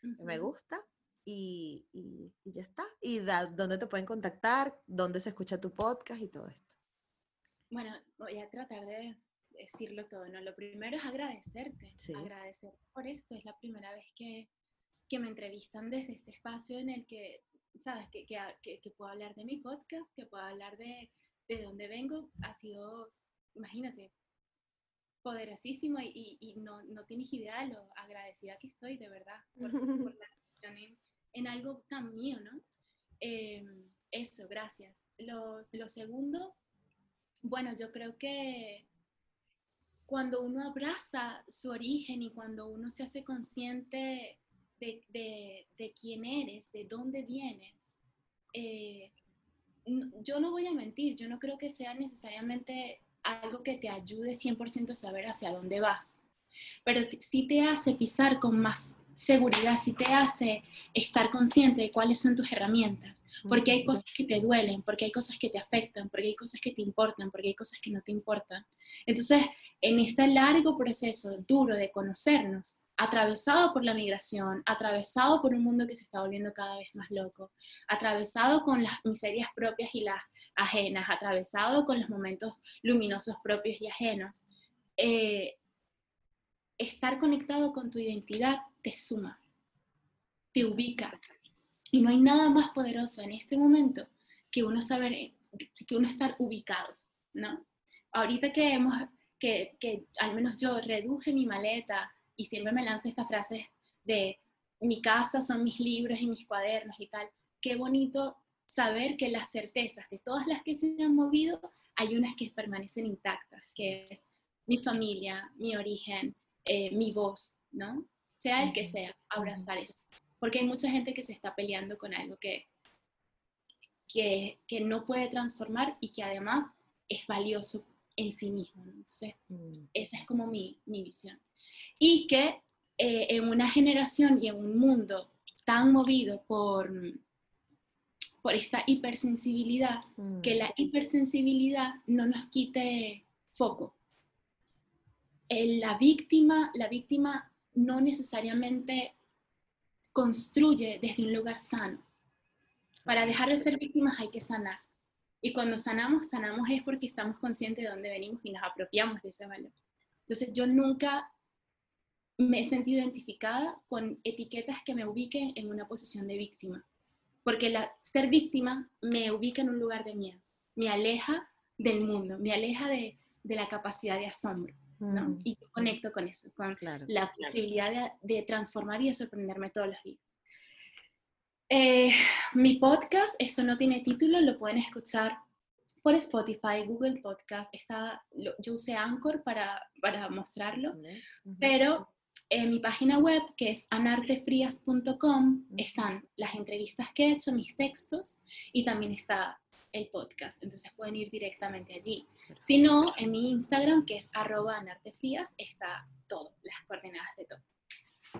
Me gusta. Y, y, ya está. Y dónde te pueden contactar, dónde se escucha tu podcast y todo esto. Bueno, voy a tratar de decirlo todo, ¿no? Lo primero es agradecerte, agradecer por esto. Es la primera vez que, que, me entrevistan desde este espacio en el que, ¿sabes? Que, que, que, puedo hablar de mi podcast, que puedo hablar de, de dónde vengo. Ha sido, imagínate, poderosísimo y, y, no, no, tienes idea de lo agradecida que estoy, de verdad, por, por la en, en, algo tan mío, ¿no? Em, eso, gracias. Lo, lo segundo, bueno, yo creo que cuando uno abraza su origen y cuando uno se hace consciente de, de, quién eres, de dónde vienes, eh, yo no voy a mentir, yo no creo que sea necesariamente algo que te ayude 100% a saber hacia dónde vas, pero sí te hace pisar con más seguridad, sí te hace estar consciente de cuáles son tus herramientas, porque hay cosas que te duelen, porque hay cosas que te afectan, porque hay cosas que te importan, porque hay cosas que no te importan. Entonces, en este largo proceso duro de conocernos, atravesado por la migración, atravesado por un mundo que se está volviendo cada vez más loco, atravesado con las miserias propias y las ajenas, atravesado con los momentos luminosos propios y ajenos, eh, estar conectado con tu identidad te suma, te ubica. Y no hay nada más poderoso en este momento que uno saber, que uno estar ubicado, ¿no? Ahorita que hemos que, que al menos yo reduje mi maleta y siempre me lanzo esta frase de mi casa son mis libros y mis cuadernos y tal. Qué bonito saber que las certezas de todas las que se han movido, hay unas que permanecen intactas, que es mi familia, mi origen, eh, mi voz, ¿no? Sea el que sea, abrazar eso. Porque hay mucha gente que se está peleando con algo que, que, que no puede transformar y que además es valioso en sí mismo. Entonces, mm. esa es como mi, mi visión. Y que eh, en una generación y en un mundo tan movido por, por esta hipersensibilidad, que la mm. hipersensibilidad no nos quite foco. la, víctima, la víctima no necesariamente construye desde un lugar sano. Para dejar de ser víctimas hay que sanar. Y cuando sanamos, sanamos es porque estamos conscientes de dónde venimos y nos apropiamos de ese valor. Entonces yo nunca me he sentido identificada con etiquetas que me ubiquen en una posición de víctima, porque la, ser víctima me ubica en un lugar de miedo, me aleja del mundo, me aleja de, de la capacidad de asombro. ¿no? Y conecto con eso, con la posibilidad de, transformar y de sorprenderme todos los días. Eh, mi podcast, esto no tiene título, lo pueden escuchar por Spotify, Google Podcast, está, yo usé Anchor para, para mostrarlo, pero en mi página web, que es anartefrías.com, están las entrevistas que he hecho, mis textos, y también está el podcast. Entonces pueden ir directamente allí. Si no, en mi Instagram, que es arroba anartefrías, está todo, las coordenadas de todo.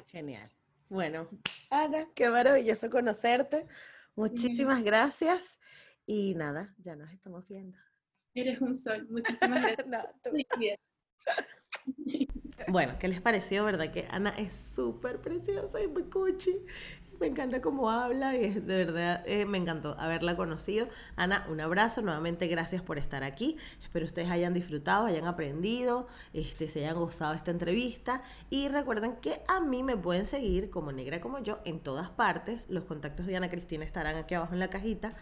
Genial. Bueno, Ana, qué maravilloso conocerte. Muchísimas gracias. Y nada, ya nos estamos viendo. Eres un sol. Muchísimas gracias. no, Bueno, ¿qué les pareció, verdad? Que Ana es súper preciosa y muy cuchi. Me encanta cómo habla y es, de verdad eh, me encantó haberla conocido. Ana, un abrazo, nuevamente gracias por estar aquí. Espero ustedes hayan disfrutado, hayan aprendido, este, se hayan gozado esta entrevista. Y recuerden que a mí me pueden seguir como negra como yo en todas partes. Los contactos de Ana Cristina estarán aquí abajo en la cajita.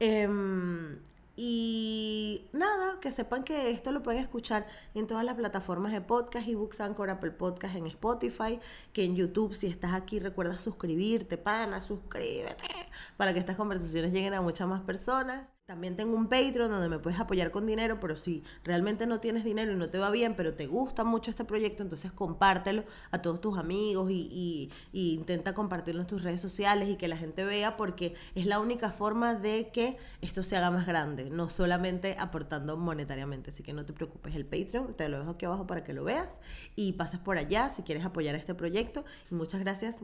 Em, y nada, que sepan que esto lo pueden escuchar en todas las plataformas de podcast, ebooks, Anchor, Apple Podcast, en Spotify, que en YouTube, si estás aquí, recuerda suscribirte, pana, suscríbete, para que estas conversaciones lleguen a muchas más personas. También tengo un Patreon donde me puedes apoyar con dinero, pero si realmente no tienes dinero y no te va bien, pero te gusta mucho este proyecto, entonces compártelo a todos tus amigos y, intenta compartirlo en tus redes sociales y que la gente vea porque es la única forma de que esto se haga más grande, no solamente aportando monetariamente. Así que no te preocupes, el Patreon te lo dejo aquí abajo para que lo veas y pases por allá si quieres apoyar este proyecto. Y muchas gracias.